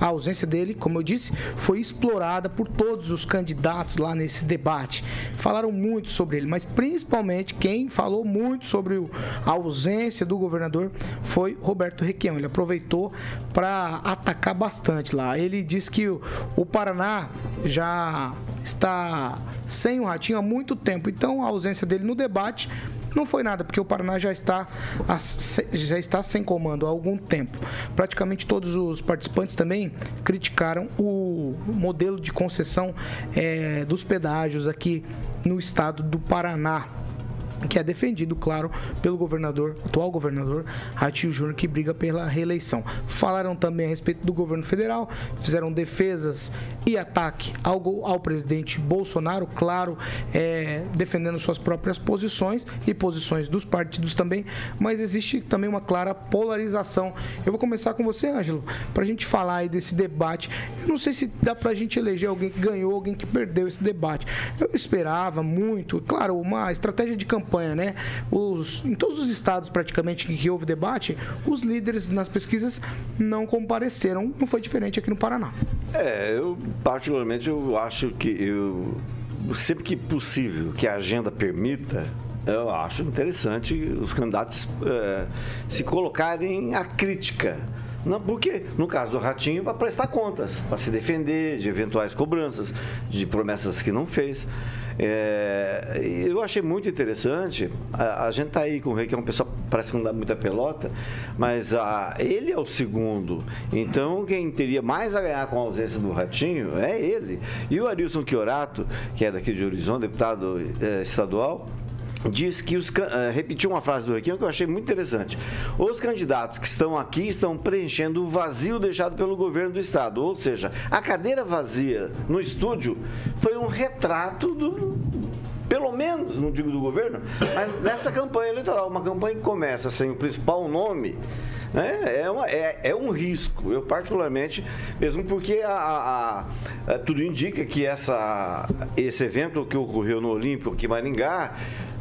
A ausência dele, como eu disse, foi explorada por todos os candidatos lá nesse debate. Falaram muito sobre ele, mas principalmente quem falou muito sobre a ausência do governador foi Roberto Requião. Ele aproveitou para atacar bastante lá. Ele disse que o, Paraná já está sem o Ratinho há muito tempo, então a ausência dele no debate não foi nada, porque o Paraná já está, já está sem comando há algum tempo. Praticamente todos os participantes também criticaram o modelo de concessão eh, dos pedágios aqui no estado do Paraná que é defendido, claro, pelo governador, atual governador Ratinho Júnior, que briga pela reeleição. Falaram também a respeito do governo federal, fizeram defesas e ataque ao, ao presidente Bolsonaro, claro, é, defendendo suas próprias posições e posições dos partidos também, mas existe também uma clara polarização. Eu vou começar com você, Ângelo, para a gente falar aí desse debate. Eu não sei se dá para a gente eleger alguém que ganhou, alguém que perdeu esse debate. Eu esperava muito, claro, uma estratégia de campanha, né? Os, em todos os estados praticamente que, que houve debate, os líderes nas pesquisas não compareceram. Não foi diferente aqui no Paraná. É, eu particularmente eu acho que eu sempre que possível, que a agenda permita, eu acho interessante os candidatos eh, se colocarem à crítica. Não, porque, no caso do Ratinho, para prestar contas, para se defender de eventuais cobranças, de promessas que não fez. É, eu achei muito interessante. A, a gente tá aí com o Rei, que é um pessoal parece que não dá muita pelota, mas ah, ele é o segundo. Então, quem teria mais a ganhar com a ausência do Ratinho é ele. E o Arilson Chiorato, que é daqui de Horizonte, deputado eh, estadual, diz que os eh, repetiu uma frase do Requião que eu achei muito interessante. Os candidatos que estão aqui estão preenchendo o vazio deixado pelo governo do estado, ou seja, a cadeira vazia no estúdio foi um retrato do pelo menos, não digo do governo, mas dessa campanha eleitoral, uma campanha que começa sem o principal nome, Né? É, uma, é, é um risco. Eu, particularmente, mesmo porque a, a- a- tudo indica que essa, esse evento que ocorreu no Olímpico aqui em Maringá,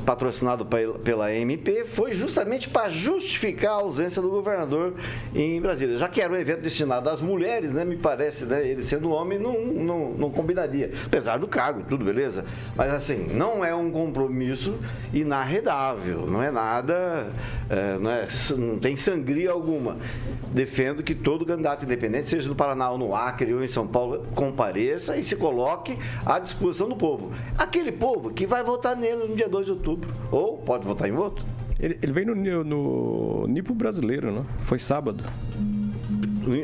patrocinado pe- pela MP, foi justamente para justificar a ausência do governador em Brasília. Já que era um evento destinado às mulheres, né, me parece, né, ele sendo homem, não, não, não combinaria. Apesar do cargo, tudo beleza. Mas assim, não é um compromisso inarredável, não é nada, é, não, é- não tem sangria alguma. Defendo que todo candidato independente, seja no Paraná ou no Acre ou em São Paulo, compareça e se coloque à disposição do povo. Aquele povo que vai votar nele no dia 2 de outubro. Ou pode votar em outro. Ele, ele veio no, no Nipo brasileiro, né? Foi sábado.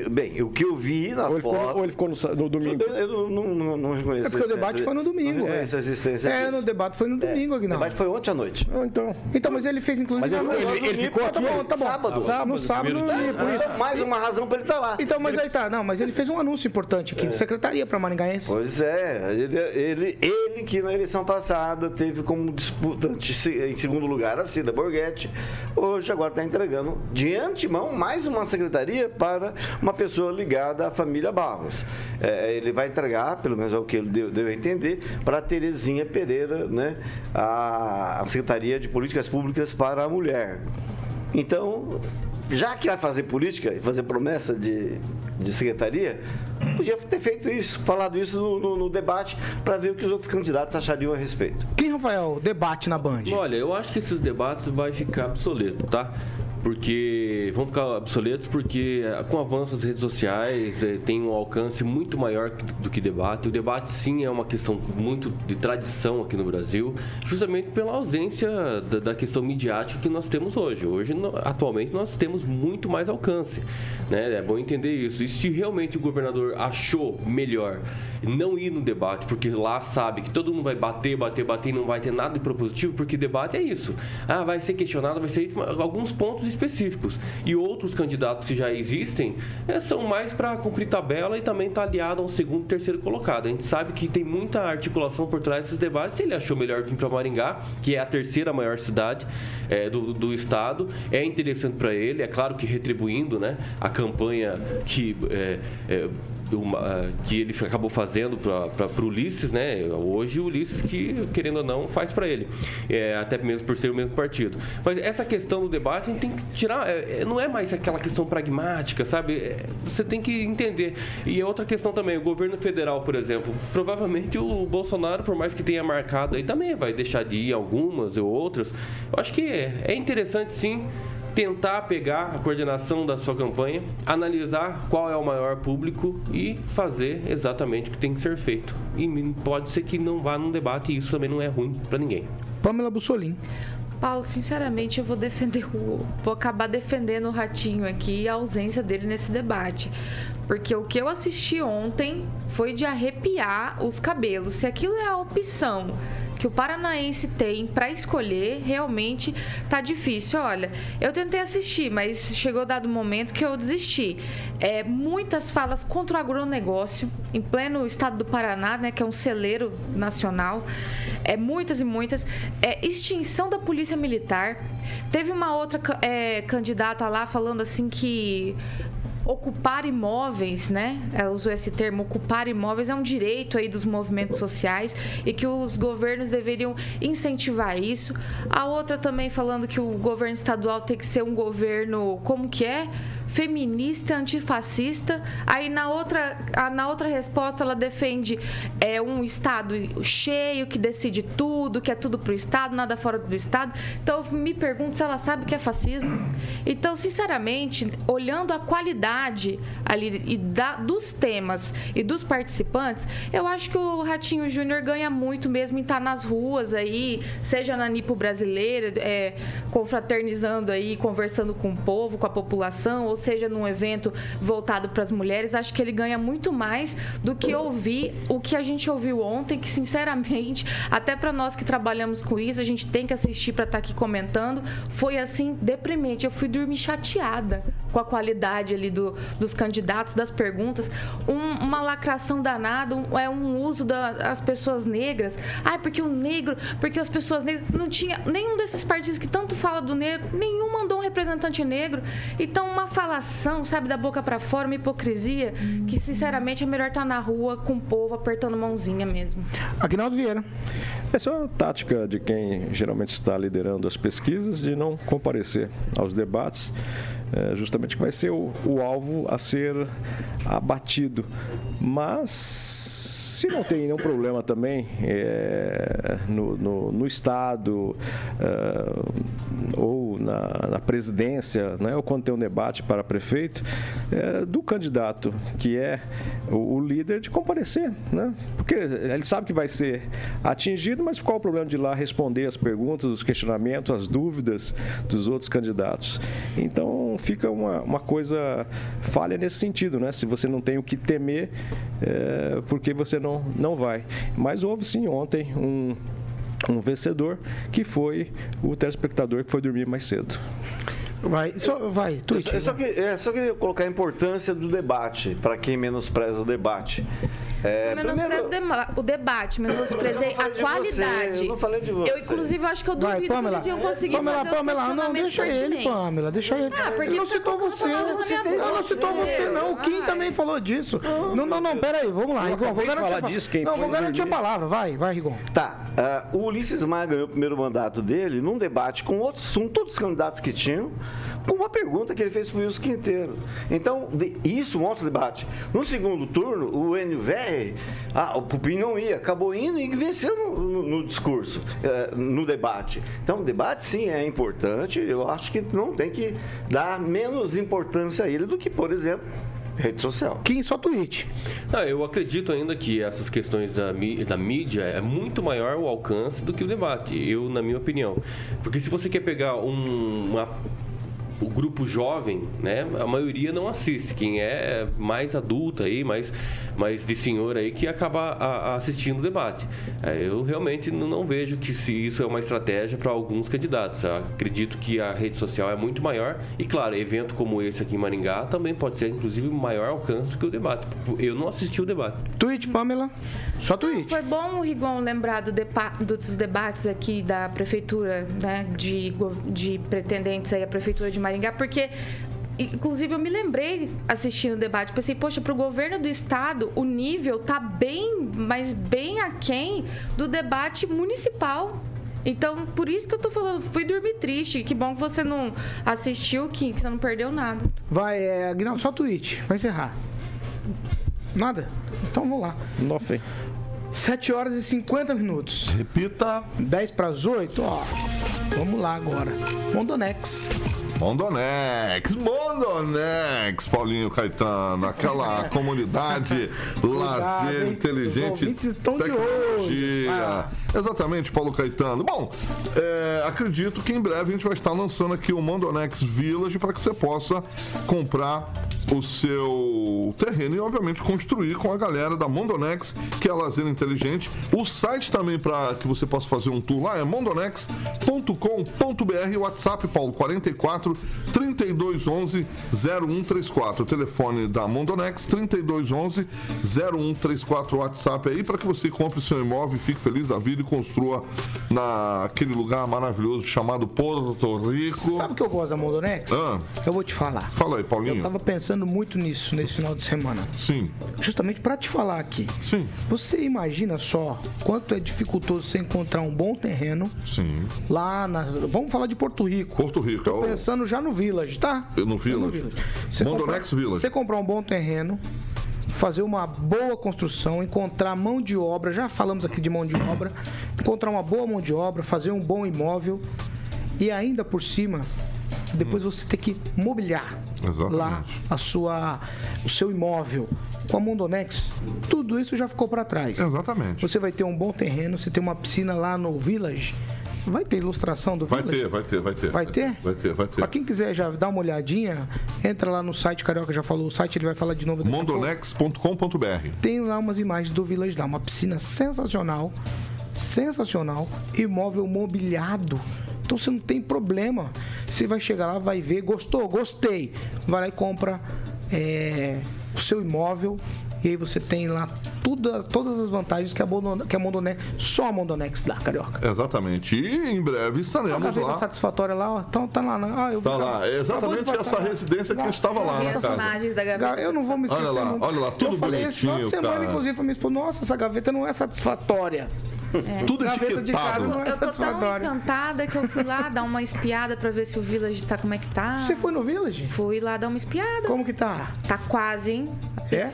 Bem, o que eu vi na ou ele ficou, foto- ou ele ficou no, no domingo? Eu não, não, não, não reconheço É porque o essa- debate foi no domingo. Não é. reconheço a existência É, disso. no debate foi no domingo, O Aguinaldo. debate foi ontem à noite. Ah, então. Então, mas ele fez inclusive. Mas ele- no- ele- ele ficou Tá aqui bom, tá bom. sábado. No sábado, no. Então, mais uma razão para ele estar lá. Então, mas aí tá, não, mas ele fez um anúncio importante aqui de secretaria para Maringaense. Pois é, ele, ele, ele que na eleição passada teve como disputante em segundo lugar a Cida Borghetti, hoje agora está entregando de antemão mais uma secretaria para uma pessoa ligada à família Barros. É, ele vai entregar, pelo menos é o que ele deu, deu a entender, para a Terezinha Pereira, né, a, a Secretaria de Políticas Públicas para a Mulher. Então, já que vai fazer política e fazer promessa de, de secretaria, podia ter feito isso, falado isso no, no- no debate para ver o que os outros candidatos achariam a respeito. Quem, Rafael, debate na Band? Olha, eu acho que esses debates vai ficar obsoleto, tá? Porque vão ficar obsoletos porque eh, com o avanço das redes sociais eh, tem um alcance muito maior do que debate. O debate sim é uma questão muito de tradição aqui no Brasil, justamente pela ausência da, da questão midiática que nós temos hoje. Hoje, atualmente, nós temos muito mais alcance. Né? É bom entender isso. E se realmente o governador achou melhor não ir no debate, porque lá sabe que todo mundo vai bater, bater, bater e não vai ter nada de propositivo, porque debate é isso. Ah, vai ser questionado, vai ser alguns pontos específicos. E outros candidatos que já existem eh, são mais para cumprir tabela e também estar aliado ao segundo e terceiro colocado. A gente sabe que tem muita articulação por trás desses debates. Ele achou melhor vir para Maringá, que é a terceira maior cidade eh, do, do estado. É interessante para ele, é claro que retribuindo né, a campanha que. eh, uma- que ele acabou fazendo para o Ulisses, né? Hoje o Ulisses que, querendo ou não, faz para ele. É, até mesmo por ser o mesmo partido. Mas essa questão do debate a gente tem que tirar. é, é, não é mais aquela questão pragmática, sabe? É, você tem que entender. E é outra questão também, o governo federal, por exemplo, provavelmente o Bolsonaro, por mais que tenha marcado aí, também vai deixar de ir algumas ou outras. Eu acho que é, é interessante sim tentar pegar a coordenação da sua campanha, analisar qual é o maior público e fazer exatamente o que tem que ser feito. E pode ser que não vá num debate e isso também não é ruim para ninguém. Pamela Bussolim. Paulo, sinceramente, eu vou defender o. Vou acabar defendendo o Ratinho aqui e a ausência dele nesse debate. Porque o que eu assisti ontem foi de arrepiar os cabelos. Se aquilo é a opção que o paranaense tem para escolher, realmente tá difícil. Olha, eu tentei assistir, mas chegou dado momento que eu desisti. É, muitas falas contra o agronegócio, em pleno estado do Paraná, né, que é um celeiro nacional. É, muitas e muitas. É, extinção da polícia militar. Teve uma outra é, candidata lá falando assim que ocupar imóveis, né? Ela usou esse termo, ocupar imóveis é um direito aí dos movimentos sociais e que os governos deveriam incentivar isso. A outra também falando que o governo estadual tem que ser um governo, como que é? Feminista, antifascista. Aí na outra, na outra resposta ela defende é, um Estado cheio que decide tudo, que é tudo pro Estado, nada fora do Estado. Então eu me pergunto se ela sabe o que é fascismo. Então, sinceramente, olhando a qualidade ali e da- dos temas e dos participantes, eu acho que o Ratinho Júnior ganha muito mesmo em estar nas ruas aí, seja na Nipo brasileira, é, confraternizando aí, conversando com o povo, com a população, ou seja, num evento voltado para as mulheres. Acho que ele ganha muito mais do que ouvir o que a gente ouviu ontem, que sinceramente, até para nós que trabalhamos com isso, a gente tem que assistir para estar aqui comentando, foi assim deprimente. Eu fui dormir chateada. com a qualidade ali do, dos candidatos, das perguntas. Um- uma lacração danada, um- é um uso das pessoas negras. Ah, porque o negro, porque as pessoas negras. Não tinha nenhum desses partidos que tanto fala do negro, nenhum mandou um representante negro. Então, uma falação, sabe, da boca pra fora, uma hipocrisia, que sinceramente é melhor estar na rua com o povo apertando mãozinha mesmo. Aguinaldo Vieira. Essa é uma tática de quem geralmente está liderando as pesquisas de não comparecer aos debates, é, justamente que vai ser o, o alvo a ser abatido. Mas se não tem nenhum problema também é, no, no- no Estado é, ou na, na presidência, né, ou quando tem um debate para prefeito, é, do candidato que é o, o líder de comparecer, né? Porque ele sabe que vai ser atingido, mas qual o problema de ir lá responder as perguntas, os questionamentos, as dúvidas dos outros candidatos? Então fica uma, uma coisa falha nesse sentido, né? Se você não tem o que temer, é, porque você não, não vai. Mas houve sim ontem um um vencedor que foi o telespectador que foi dormir mais cedo. Vai, só, vai, Eu tweet. só, eu só que- é, só queria colocar a importância do debate, para quem menospreza o debate. É, Eu menosprezo o dema- o debate, menosprezei a de você, qualidade. eu não falei de você. Eu, inclusive, acho que eu Vai, duvido que Pamela. eles iam conseguir Pamela, fazer Pamela, os não, deixa ele. Pamela, deixa ele. Ah, porque ele não citou você. Ela não citou você, não. O Kim também falou disso. Não, não, não, pera aí, vamos lá. Rigon, vou garantir falar a disso, quem Não, vou garantir a palavra. Vai, vai, Rigon. Tá, ah, o Ulisses Maia ganhou o primeiro mandato dele num debate com outros, com todos os candidatos que tinham, com uma pergunta que ele fez para o Wilson Quinteiro. Então, de- isso mostra o debate. No segundo turno, o NVR, ah, o Pupim não ia, acabou indo e venceu no, no- no discurso, eh, no debate. Então, o debate sim é importante, eu acho que não tem que dar menos importância a ele do que, por exemplo, rede social. Kim, só tweet. Ah, eu acredito ainda que essas questões da, da mídia é muito maior o alcance do que o debate, eu na minha opinião. Porque se você quer pegar um, uma o grupo jovem, né, a maioria não assiste. Quem é mais adulto aí, mais, mais de senhor aí, que acaba a- a assistindo o debate. É, eu realmente não não vejo que se isso é uma estratégia para alguns candidatos. Eu acredito que a rede social é muito maior e, claro, evento como esse aqui em Maringá também pode ser, inclusive, maior alcance do que o debate. Eu não assisti o debate. Tweet, Pamela. Só tweet. Foi bom o Rigon lembrar do depa- dos debates aqui da prefeitura, né, de, de pretendentes aí à prefeitura de Maringá, porque inclusive eu me lembrei assistindo o debate, pensei, poxa, para o governo do estado o nível tá bem, mas bem aquém do debate municipal. Então, por isso que eu tô falando, fui dormir triste. Que bom que você não assistiu, Kim, que você não perdeu nada. Vai, é, Aguinaldo, só tweet. Vai encerrar. Nada? Então vamos lá. Nothing. 7 horas e 50 minutos. Repita. 10 para as 8, ó. Vamos lá agora. Mondonex. Mondonex, Mondonex, Paulinho Caetano, aquela comunidade lazer? Os inteligente, ouvintes estão de olho. tecnologia. Ah. Exatamente, Paulo Caetano. Bom, é, acredito que em breve a gente vai estar lançando aqui o Mondonex Village para que você possa comprar o seu terreno e, obviamente, construir com a galera da Mondonex, que é lazer inteligente. O site também para que você possa fazer um tour lá é mondonex.com.br. WhatsApp, Paulo, 44 3211 0134. O telefone da Mondonex, 3211 0134. WhatsApp aí para que você compre o seu imóvel, fique feliz da vida e construa naquele lugar maravilhoso chamado Porto Rico. Sabe o que eu gosto da Mondonex? Ah. Eu vou te falar. Fala aí, Paulinho. Eu tava pensando muito nisso nesse final de semana. Sim. Justamente para te falar aqui. Sim. Você imagina só quanto é dificultoso você encontrar um bom terreno Sim. lá nas. Vamos falar de Porto Rico. Porto Rico. Tô é o- pensando já no Village, tá? Eu no Village. Você Mondonex comprar- Village. Você comprar um bom terreno, fazer uma boa construção, encontrar mão de obra, já falamos aqui de mão de obra, encontrar uma boa mão de obra, fazer um bom imóvel e ainda por cima, depois você ter que mobiliar Exatamente. lá a sua, o seu imóvel. Com a Mondonex, tudo isso já ficou para trás. Exatamente. Você vai ter um bom terreno, você tem uma piscina lá no Village. Vai ter ilustração do Vai Village? ter, vai ter, vai ter. Vai ter? Vai ter, vai ter. Pra quem quiser já dar uma olhadinha, entra lá no site, Carioca já falou o site, ele vai falar de novo. Mondonex.com.br. Tem lá umas imagens do Village lá, uma piscina sensacional, sensacional, imóvel mobiliado, Então você não tem problema. Você vai chegar lá, vai ver, gostou, gostei. Vai lá e compra é, o seu imóvel e aí você tem lá tudo, todas as vantagens que a, Mondone, que a Mondonex, só a Mondonex dá, Carioca. Exatamente. E em breve estaremos a lá. satisfatória lá, ó, tá, tá lá. Né? Ah, eu tá lá. É exatamente essa residência que estava lá da gaveta. Eu não vou me esquecer. Olha lá, olha lá, tudo eu falei bonitinho, esse semana, cara. inclusive, pra minha esposa, nossa, essa gaveta não é satisfatória. É. Tudo Gaveta de casa etiquetado. não é Eu tô tão encantada que eu fui lá dar uma espiada pra ver se o Village tá como é que tá. Você foi no Village? Fui lá dar uma espiada. Como que tá? Tá quase, hein? A É?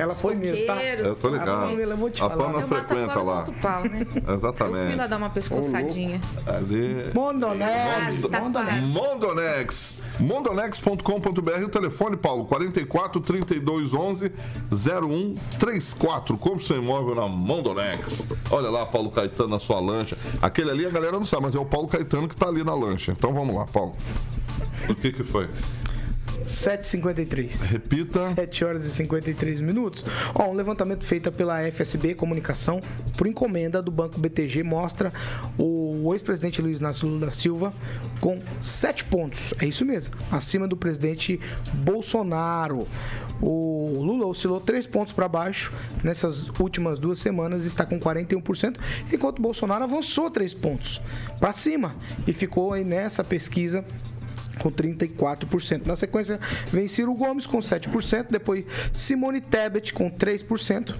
Ela foi mesmo, tá? Eu tô ligado. A Pamela, eu vou te A falar. Mato frequenta lá. pau, né? Eu fui lá Exatamente. dar uma pescoçadinha. Ali. Mondonex, Tá Mondonex. Mondonex. Mondonex.com.br, o telefone, Paulo, 44 32 11 0134. Compre seu imóvel na Mondonex. Olha lá, Paulo Caetano na sua lancha. Aquele ali a galera não sabe, mas é o Paulo Caetano que tá ali na lancha. Então vamos lá, Paulo. O que que foi? 7h53. Repita. 7 horas e 53 minutos. Ó, um levantamento feito pela FSB Comunicação por encomenda do Banco BTG mostra o ex-presidente Luiz Inácio Lula da Silva com 7 pontos. É isso mesmo, acima do presidente Bolsonaro. O Lula oscilou 3 pontos para baixo nessas últimas duas semanas, está com 41%, enquanto Bolsonaro avançou 3 pontos para cima e ficou aí nessa pesquisa com 34%. Na sequência, vem Ciro Gomes com 7%, depois Simone Tebet com 3%.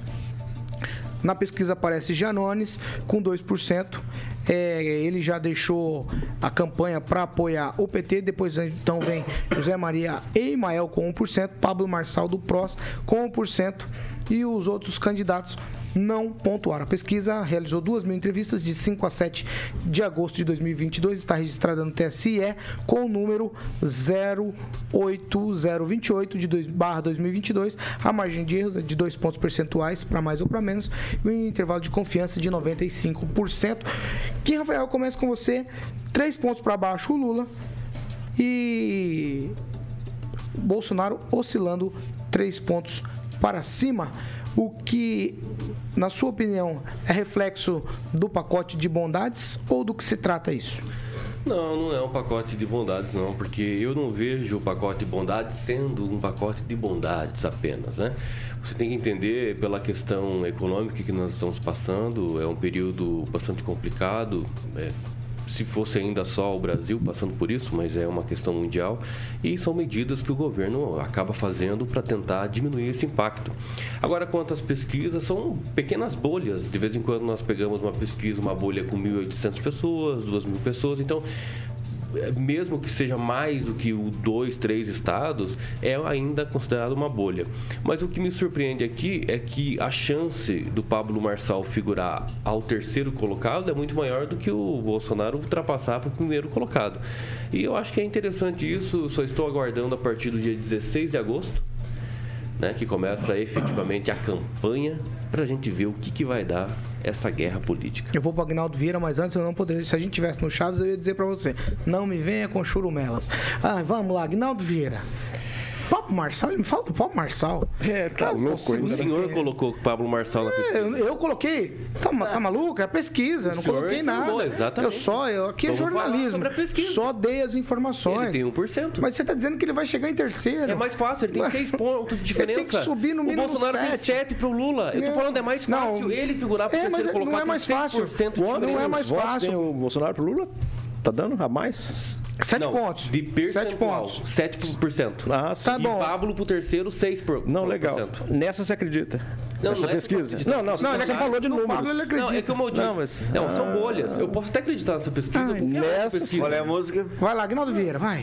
Na pesquisa aparece Janones com 2%. É, ele já deixou a campanha para apoiar o PT. Depois então vem José Maria Eimael com 1%, Pablo Marçal do PROS com 1% e os outros candidatos não pontuaram. A pesquisa realizou 2 mil entrevistas de 5 a 7 de agosto de 2022. Está registrada no TSE com o número 08028 de 2, barra 2022. A margem de erros é de 2 pontos percentuais para mais ou para menos e um intervalo de confiança de 95%. Que, Rafael, começa com você. 3 pontos para baixo o Lula e Bolsonaro oscilando 3 pontos para cima. O que, na sua opinião, é reflexo do pacote de bondades ou do que se trata isso? Não, não é um pacote de bondades, não, porque eu não vejo o pacote de bondades sendo um pacote de bondades apenas, né? Você tem que entender pela questão econômica que nós estamos passando, é um período bastante complicado, é, se fosse ainda só o Brasil passando por isso, mas é uma questão mundial, e são medidas que o governo acaba fazendo para tentar diminuir esse impacto. Agora, quanto às pesquisas, são pequenas bolhas. De vez em quando nós pegamos uma pesquisa, uma bolha com 1.800 pessoas, 2.000 pessoas, então mesmo que seja mais do que o dois, três estados, é ainda considerado uma bolha. Mas o que me surpreende aqui é que a chance do Pablo Marçal figurar ao terceiro colocado é muito maior do que o Bolsonaro ultrapassar para o primeiro colocado. E eu acho que é interessante isso, só estou aguardando a partir do dia 16 de agosto. Né, que começa efetivamente a campanha para a gente ver o que, que vai dar essa guerra política. Eu vou para Agnaldo Vieira, mas antes eu não poderia. Se a gente tivesse no Chaves, eu ia dizer para você: não me venha com churumelas. Ah, vamos lá, Agnaldo Vieira. Pablo Marçal, ele me fala do Pablo Marçal. É, tá Cara, louco consigo O ainda. nem senhor colocou o Pablo Marçal na É, pesquisa. eu, eu coloquei. Tá, tá maluco? É pesquisa, não senhor coloquei informou, nada. exatamente. Eu só, eu, aqui é Então vamos jornalismo. sobre a pesquisa. Só dei as informações. Ele tem 1%. Mas você tá dizendo que ele vai chegar em terceiro. É mais fácil, ele tem Mas- 6 pontos de diferença. Ele tem que subir no mínimo O Bolsonaro tem sete. 7 pro Lula. Eu tô É. falando, é mais fácil Não. ele figurar pro É, terceiro mas não colocado. é mais tem fácil. 6% de Não é mais fácil. tem o Bolsonaro pro Lula? Tá dando a mais? Sete Não, pontos. De percentual, Sete pontos. 7%. Ah, sim. Tá e bom. Pablo pro terceiro, 6%. por- Não, por legal. cento. Nessa você acredita? Não, Nessa não é pesquisa? que eu Não, não, Não, ele você falou de números. Pablo ele acredita. Não, é como eu disse. Não, Não, mas- são Ah. bolhas. Eu posso até acreditar nessa pesquisa. Ai, é nessa pesquisa. Olha a música. Vai lá, Agnaldo Vieira, vai.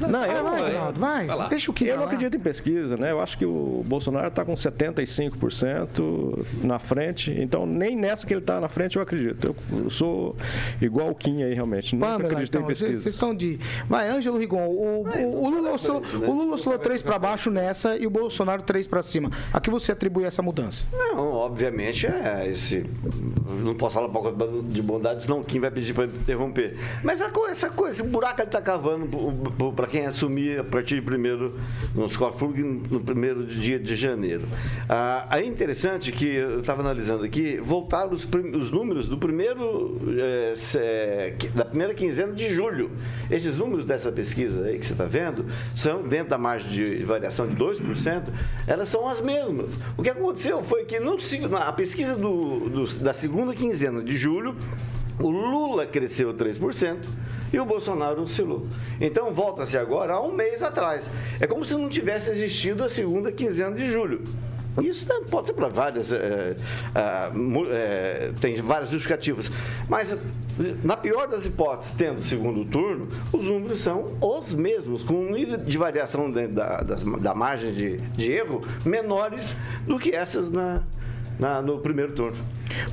Não, Vai, eu, vai, vai. Vai lá. Deixa o que eu não acredito em pesquisa, né? Eu acho que o Bolsonaro está com 75% na frente, então nem nessa que ele está na frente eu acredito. Eu sou igual o Kim aí, realmente. Nunca Pamela, acreditei então, em vocês pesquisas. vocês estão de. Vai, Ângelo Rigon. O, o, o Lula oscilou, o Lula oscilou três para baixo nessa e o Bolsonaro três para cima. A que você atribui essa mudança? Não, obviamente é esse. Não posso falar pouco de bondade, senão quem vai pedir para interromper. Mas essa coisa, esse buraco que ele tá cavando para quem assumir a partir de primeiro, nos cofres no primeiro dia de janeiro. Ah, é interessante que eu estava analisando aqui, voltaram os, os números do primeiro, se- da primeira quinzena de julho. Esses números dessa pesquisa aí que você está vendo, são dentro da margem de variação de 2%, elas são as mesmas. O que aconteceu foi que no, na pesquisa do- do- da segunda quinzena de julho, o Lula cresceu 3% e o Bolsonaro oscilou. Então, volta-se agora a um mês atrás. É como se não tivesse existido a segunda quinzena de julho. Isso pode ser para várias. é, é, tem várias justificativas. Mas, na pior das hipóteses, tendo segundo turno, os números são os mesmos, com um nível de variação da, das- da margem de, de erro menores do que essas na, na- no primeiro turno.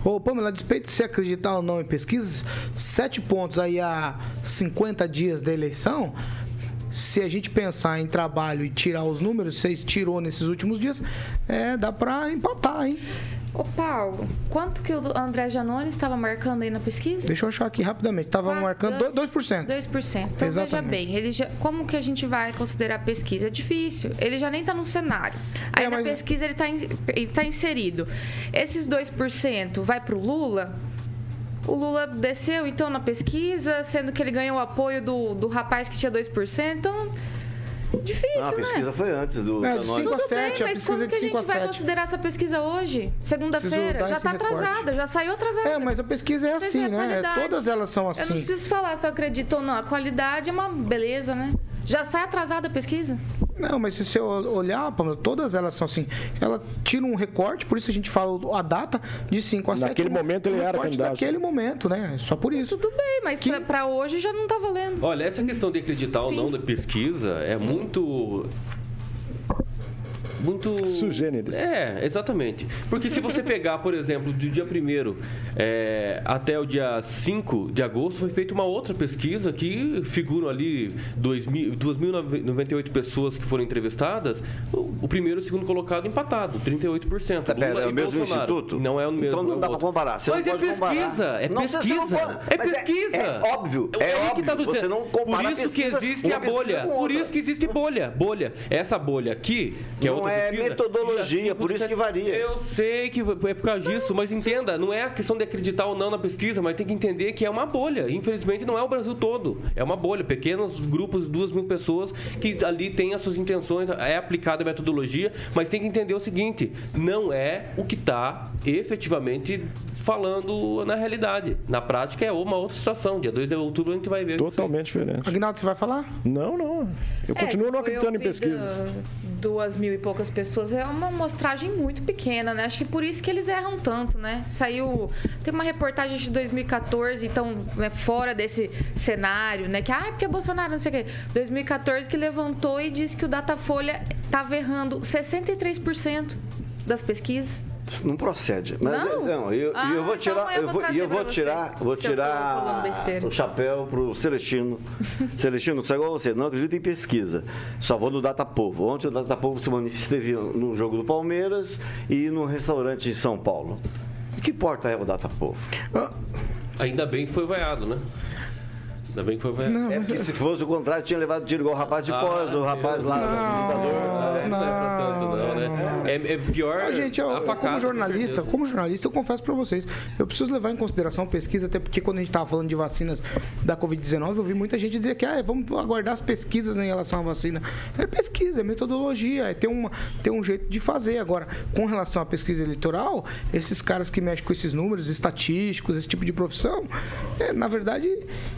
Ô, Pamela, a despeito de você acreditar ou não em pesquisas, sete pontos aí há 50 dias da eleição. Se a gente pensar em trabalho e tirar os números, você tirou nesses últimos dias, é, dá pra empatar, hein? Ô, Paulo, quanto que o André Janone estava marcando aí na pesquisa? Deixa eu achar aqui rapidamente. Tava marcando do- 2%. 2%. Então, veja Exatamente. bem, ele já, como que a gente vai considerar a pesquisa? É difícil. Ele já nem está no cenário. Aí É, na mas- pesquisa ele está inserido. Esses 2% vai para o Lula? O Lula desceu, então, na pesquisa, sendo que ele ganhou o apoio do, do rapaz que tinha 2%. Então, difícil, Não, a né? pesquisa foi antes do. É, de nossa. cinco a Tudo sete, bem, a mas pesquisa como que a cinco a gente vai considerar essa pesquisa hoje? Segunda-feira? Já está atrasada, já saiu atrasada. É, mas a pesquisa é assim, né? Todas elas são Eu não assim. preciso falar se eu acredito ou não. A qualidade é uma beleza, né? Já sai atrasada a pesquisa? Não, mas se você olhar, Pamela, todas elas são assim. Ela tira um recorte, por isso a gente fala a data de 5 a 7. Naquele momento ele um era recorte candidato. Naquele momento, né? Só por isso. Tudo bem, mas pra, pra hoje já não tá valendo. Olha, essa questão de acreditar ou não na pesquisa é muito. Muito. Sugêneres. É, exatamente. Porque se você pegar, por exemplo, do dia 1 até o dia 5 de agosto, foi feita uma outra pesquisa que figuram ali 2.000 2.098 pessoas que foram entrevistadas. O, o primeiro e o segundo colocado empatado, 38%. Tá, pera, é o mesmo Bolsonaro. instituto? Não é o mesmo. Então não é dá pra outro. comparar. Você Mas não é pode comparar. pesquisa, é Não, pesquisa. É Mas é- pesquisa. é óbvio, é que óbvio. tá Você não compara Por a isso que pesquisa- existe uma a pesquisa bolha. Por isso que existe bolha. Bolha. Essa bolha aqui, que é Não outra é pesquisa, metodologia, por isso que varia. Eu sei que é por causa disso, mas entenda, não é a questão de acreditar ou não na pesquisa, mas tem que entender que é uma bolha. Infelizmente, não é o Brasil todo. É uma bolha. Pequenos grupos, duas mil pessoas, que ali têm as suas intenções, é aplicada a metodologia, mas tem que entender o seguinte: não é o que está efetivamente falando na realidade. Na prática, é uma outra situação. Dia 2 de outubro a gente vai ver. Totalmente diferente. Agnaldo, você vai falar? Não, não. Eu É, continuo não acreditando em pesquisas. Duas mil e poucas pessoas é uma amostragem muito pequena, né? Acho que por isso que eles erram tanto, né? Saiu. Tem uma reportagem de 2014, então, né, fora desse cenário, né? Que, ah, é porque é Bolsonaro, não sei o quê. 2014 que levantou e disse que o Datafolha estava errando 63% das pesquisas. Isso Não procede. Mas, Não? não eu, Ah, eu vou então tirar, eu eu vou e eu vou tirar, vou tirar o chapéu pro Celestino. Celestino, sou igual você, não acredito em pesquisa. Só vou no Data Povo. Ontem o Data Povo se manifesteve no jogo do Palmeiras e num restaurante em São Paulo. O que importa é o Data Povo? Ainda bem que foi vaiado, né? Ainda bem que foi vaiado. É porque se fosse o contrário, tinha levado tiro igual o rapaz de Ah, Foz, o rapaz lá. É, não é pra tanto, não, né? É, é pior Ah, gente, eu, facada. como com jornalista, como jornalista, eu confesso pra vocês, eu preciso levar em consideração pesquisa, até porque quando a gente tava falando de vacinas da Covid-19, eu vi muita gente dizer que ah, vamos aguardar as pesquisas em relação à vacina. É pesquisa, é metodologia, é ter, uma, ter um jeito de fazer. Agora, com relação à pesquisa eleitoral, esses caras que mexem com esses números estatísticos, esse tipo de profissão, é, na verdade,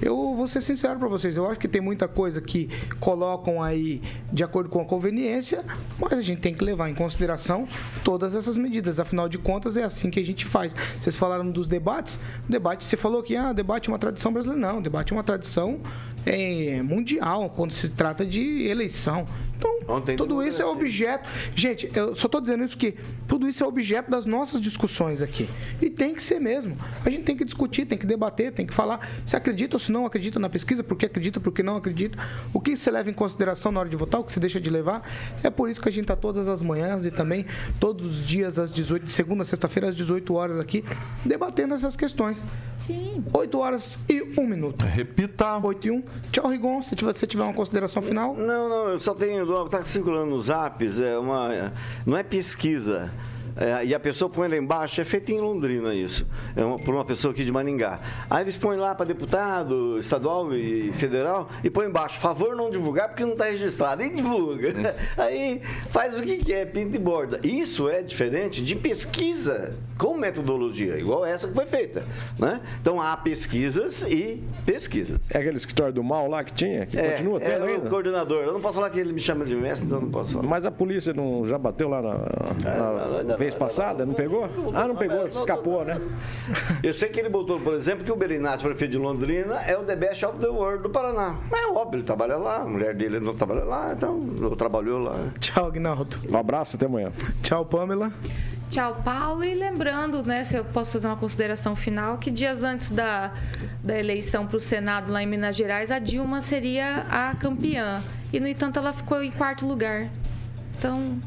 eu vou ser sincero pra vocês, eu acho que tem muita coisa que colocam aí de acordo com a conveniência, mas a gente tem que levar em consideração todas essas medidas. Afinal de contas, é assim que a gente faz. Vocês falaram dos debates. Debate, você falou que ah, debate é uma tradição brasileira. Não, debate é uma tradição é, mundial quando se trata de eleição. Então, Ontem tudo isso é objeto. Gente, eu só tô dizendo isso porque tudo isso é objeto das nossas discussões aqui. E tem que ser mesmo. A gente tem que discutir, tem que debater, tem que falar se acredita ou se não acredita na pesquisa, por que acredita, por que não acredita, o que você leva em consideração na hora de votar, o que você deixa de levar. É por isso que a gente tá todas as manhãs e também todos os dias às 18, de segunda sexta-feira às 18 horas aqui, debatendo essas questões. Sim. 8 horas e 1 minuto. Repita. 8 e 1. Tchau, Rigon. Se você tiver uma consideração final. Não, não, eu só tenho. Está circulando nos apps, é uma, não é pesquisa. É, e a pessoa põe lá embaixo, é feito em Londrina isso, é uma, por uma pessoa aqui de Maningá. Aí eles põem lá para deputado estadual e federal e põe embaixo, favor não divulgar porque não está registrado. E divulga. Aí faz o que quer, pinta e borda. Isso é diferente de pesquisa com metodologia, igual essa que foi feita. Né? Então há pesquisas e pesquisas. É aquele escritório do mal lá que tinha, que É, continua é tendo o ainda. coordenador. Eu não posso falar que ele me chama de mestre, então eu não posso falar. Mas a polícia não já bateu lá na, na não, vez passada? Não pegou? Ah, não pegou, escapou, né? Eu sei que ele botou, por exemplo, que o Berinati, prefeito de Londrina, é o The Best of the World do Paraná. Mas é óbvio, ele trabalha lá, a mulher dele não trabalha lá, então trabalhou lá. Tchau, Agnaldo. Um abraço, até amanhã. Tchau, Pamela. Tchau, Paulo. E lembrando, né, se eu posso fazer uma consideração final, que dias antes da, da eleição para o Senado lá em Minas Gerais, a Dilma seria a campeã. E, no entanto, ela ficou em quarto lugar. Então,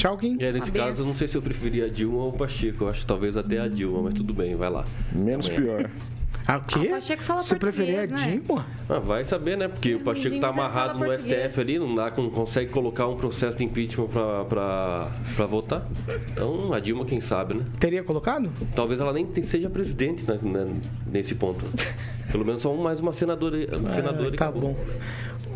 Tchau, Kim. É, nesse caso, eu não sei se eu preferia a Dilma ou o Pacheco. Eu acho que talvez até a Dilma, mas tudo bem, vai lá. Menos Amanhã. pior. Ah, o quê? Ah, o Pacheco fala Você preferia a português, né? Dilma? Ah, vai saber, né? Porque o Pacheco tá amarrado no português. STF ali, não dá, não consegue colocar um processo de impeachment pra, pra, pra votar. Então, a Dilma, quem sabe, né? Teria colocado? Talvez ela nem seja presidente né, né, nesse ponto. Pelo menos só um- mais uma senadora. senadora Ah, tá acabou. bom.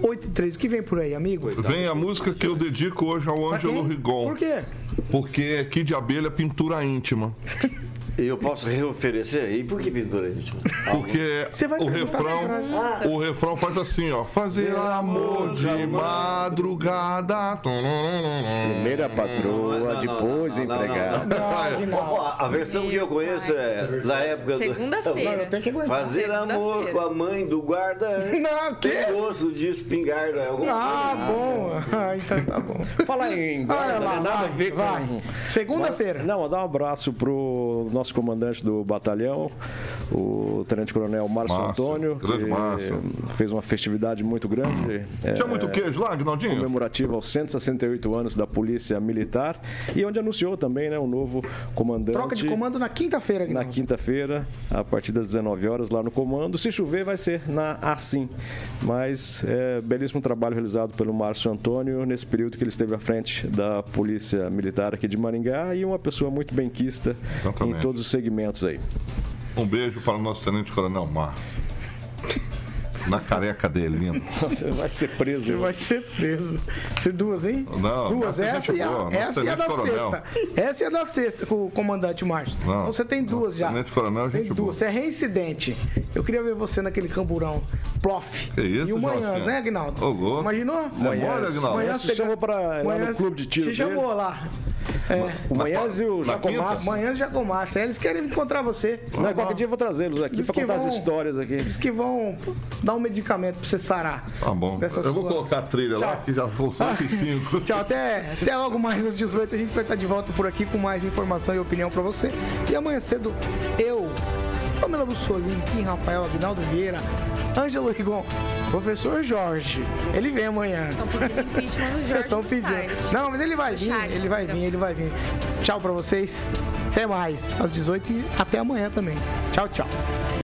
8 e 3. O que vem por aí, amigo? Vem a música que eu dedico hoje ao Ângelo? Rigon. Por quê? Porque é Kid de Abelha pintura íntima. Eu posso reoferecer? E por que pintura íntima? Porque o refrão, o refrão faz assim, ó. Fazer amor de madrugada. Primeira patroa, depois empregada. A versão que eu conheço é da época do... segunda-feira. Aguentar. Fazer amor com a mãe do guarda Não, que? tem gosto de espingarda. é alguma Ah, bom. Ah, então tá bom. Falar em guarda, Olha lá, nada vai, a ver com... Segunda-feira. Não, mandar um abraço pro nosso comandante do batalhão, o Tenente Coronel Márcio Márcio, Antônio, grande que Márcio. fez uma festividade muito grande. Tinha é, muito queijo lá, Agnaldinho? comemorativa aos 168 anos da Polícia Militar e onde anunciou também né, um novo comandante. Troca de comando na quinta-feira, Na quinta-feira, a partir das 19 horas, lá no comando. Se chover, vai ser na Assim. Mas é belíssimo trabalho realizado pelo Márcio Antônio nesse período que ele esteve à frente da Polícia Militar aqui de Maringá e uma pessoa muito benquista Exatamente. em todos os segmentos aí. Um beijo para o nosso Tenente Coronel Márcio. Na careca dele, lindo. Você vai ser preso. Vai ser preso. Ser duas, hein? Não, duas. essa é e a, boa, essa e a da coronel. sexta. Essa e a da sexta com o comandante Márcio. Não, Então você tem duas já. tenente coronel é Tem gente duas. Você é reincidente. Eu queria ver você naquele camburão. Plof. Que isso, E o Manhãs, Jorginho? né, Agnaldo? Ô, louco. Imaginou? Memória, Agnaldo? Manhãs Se chamou pra- lá no clube de tiro Se dele. chamou lá. É. O Manhãs e o quinta? Manhãs já com massa. Eles querem encontrar você. Não, qualquer dia eu vou trazê-los aqui que contar as histórias aqui. Diz que vão dar um medicamento pra você sarar. Tá bom. Eu vou sua- colocar a trilha lá, Tchau. que já são 105. Tchau, até, até logo mais às 18 a gente vai estar de volta por aqui com mais informação e opinião pra você. E amanhã cedo, eu, Pamela Bussolini, Kim Rafael, Aguinaldo Vieira, Ângelo Rigon, professor Jorge. Ele vem amanhã. Estão pedindo impeachment do Jorge Estão no pedindo. site. Não, mas ele vai vir, chat, ele vai perdão. vir, ele vai vir. Tchau pra vocês. Até mais. Às 18 e até amanhã também. Tchau, tchau.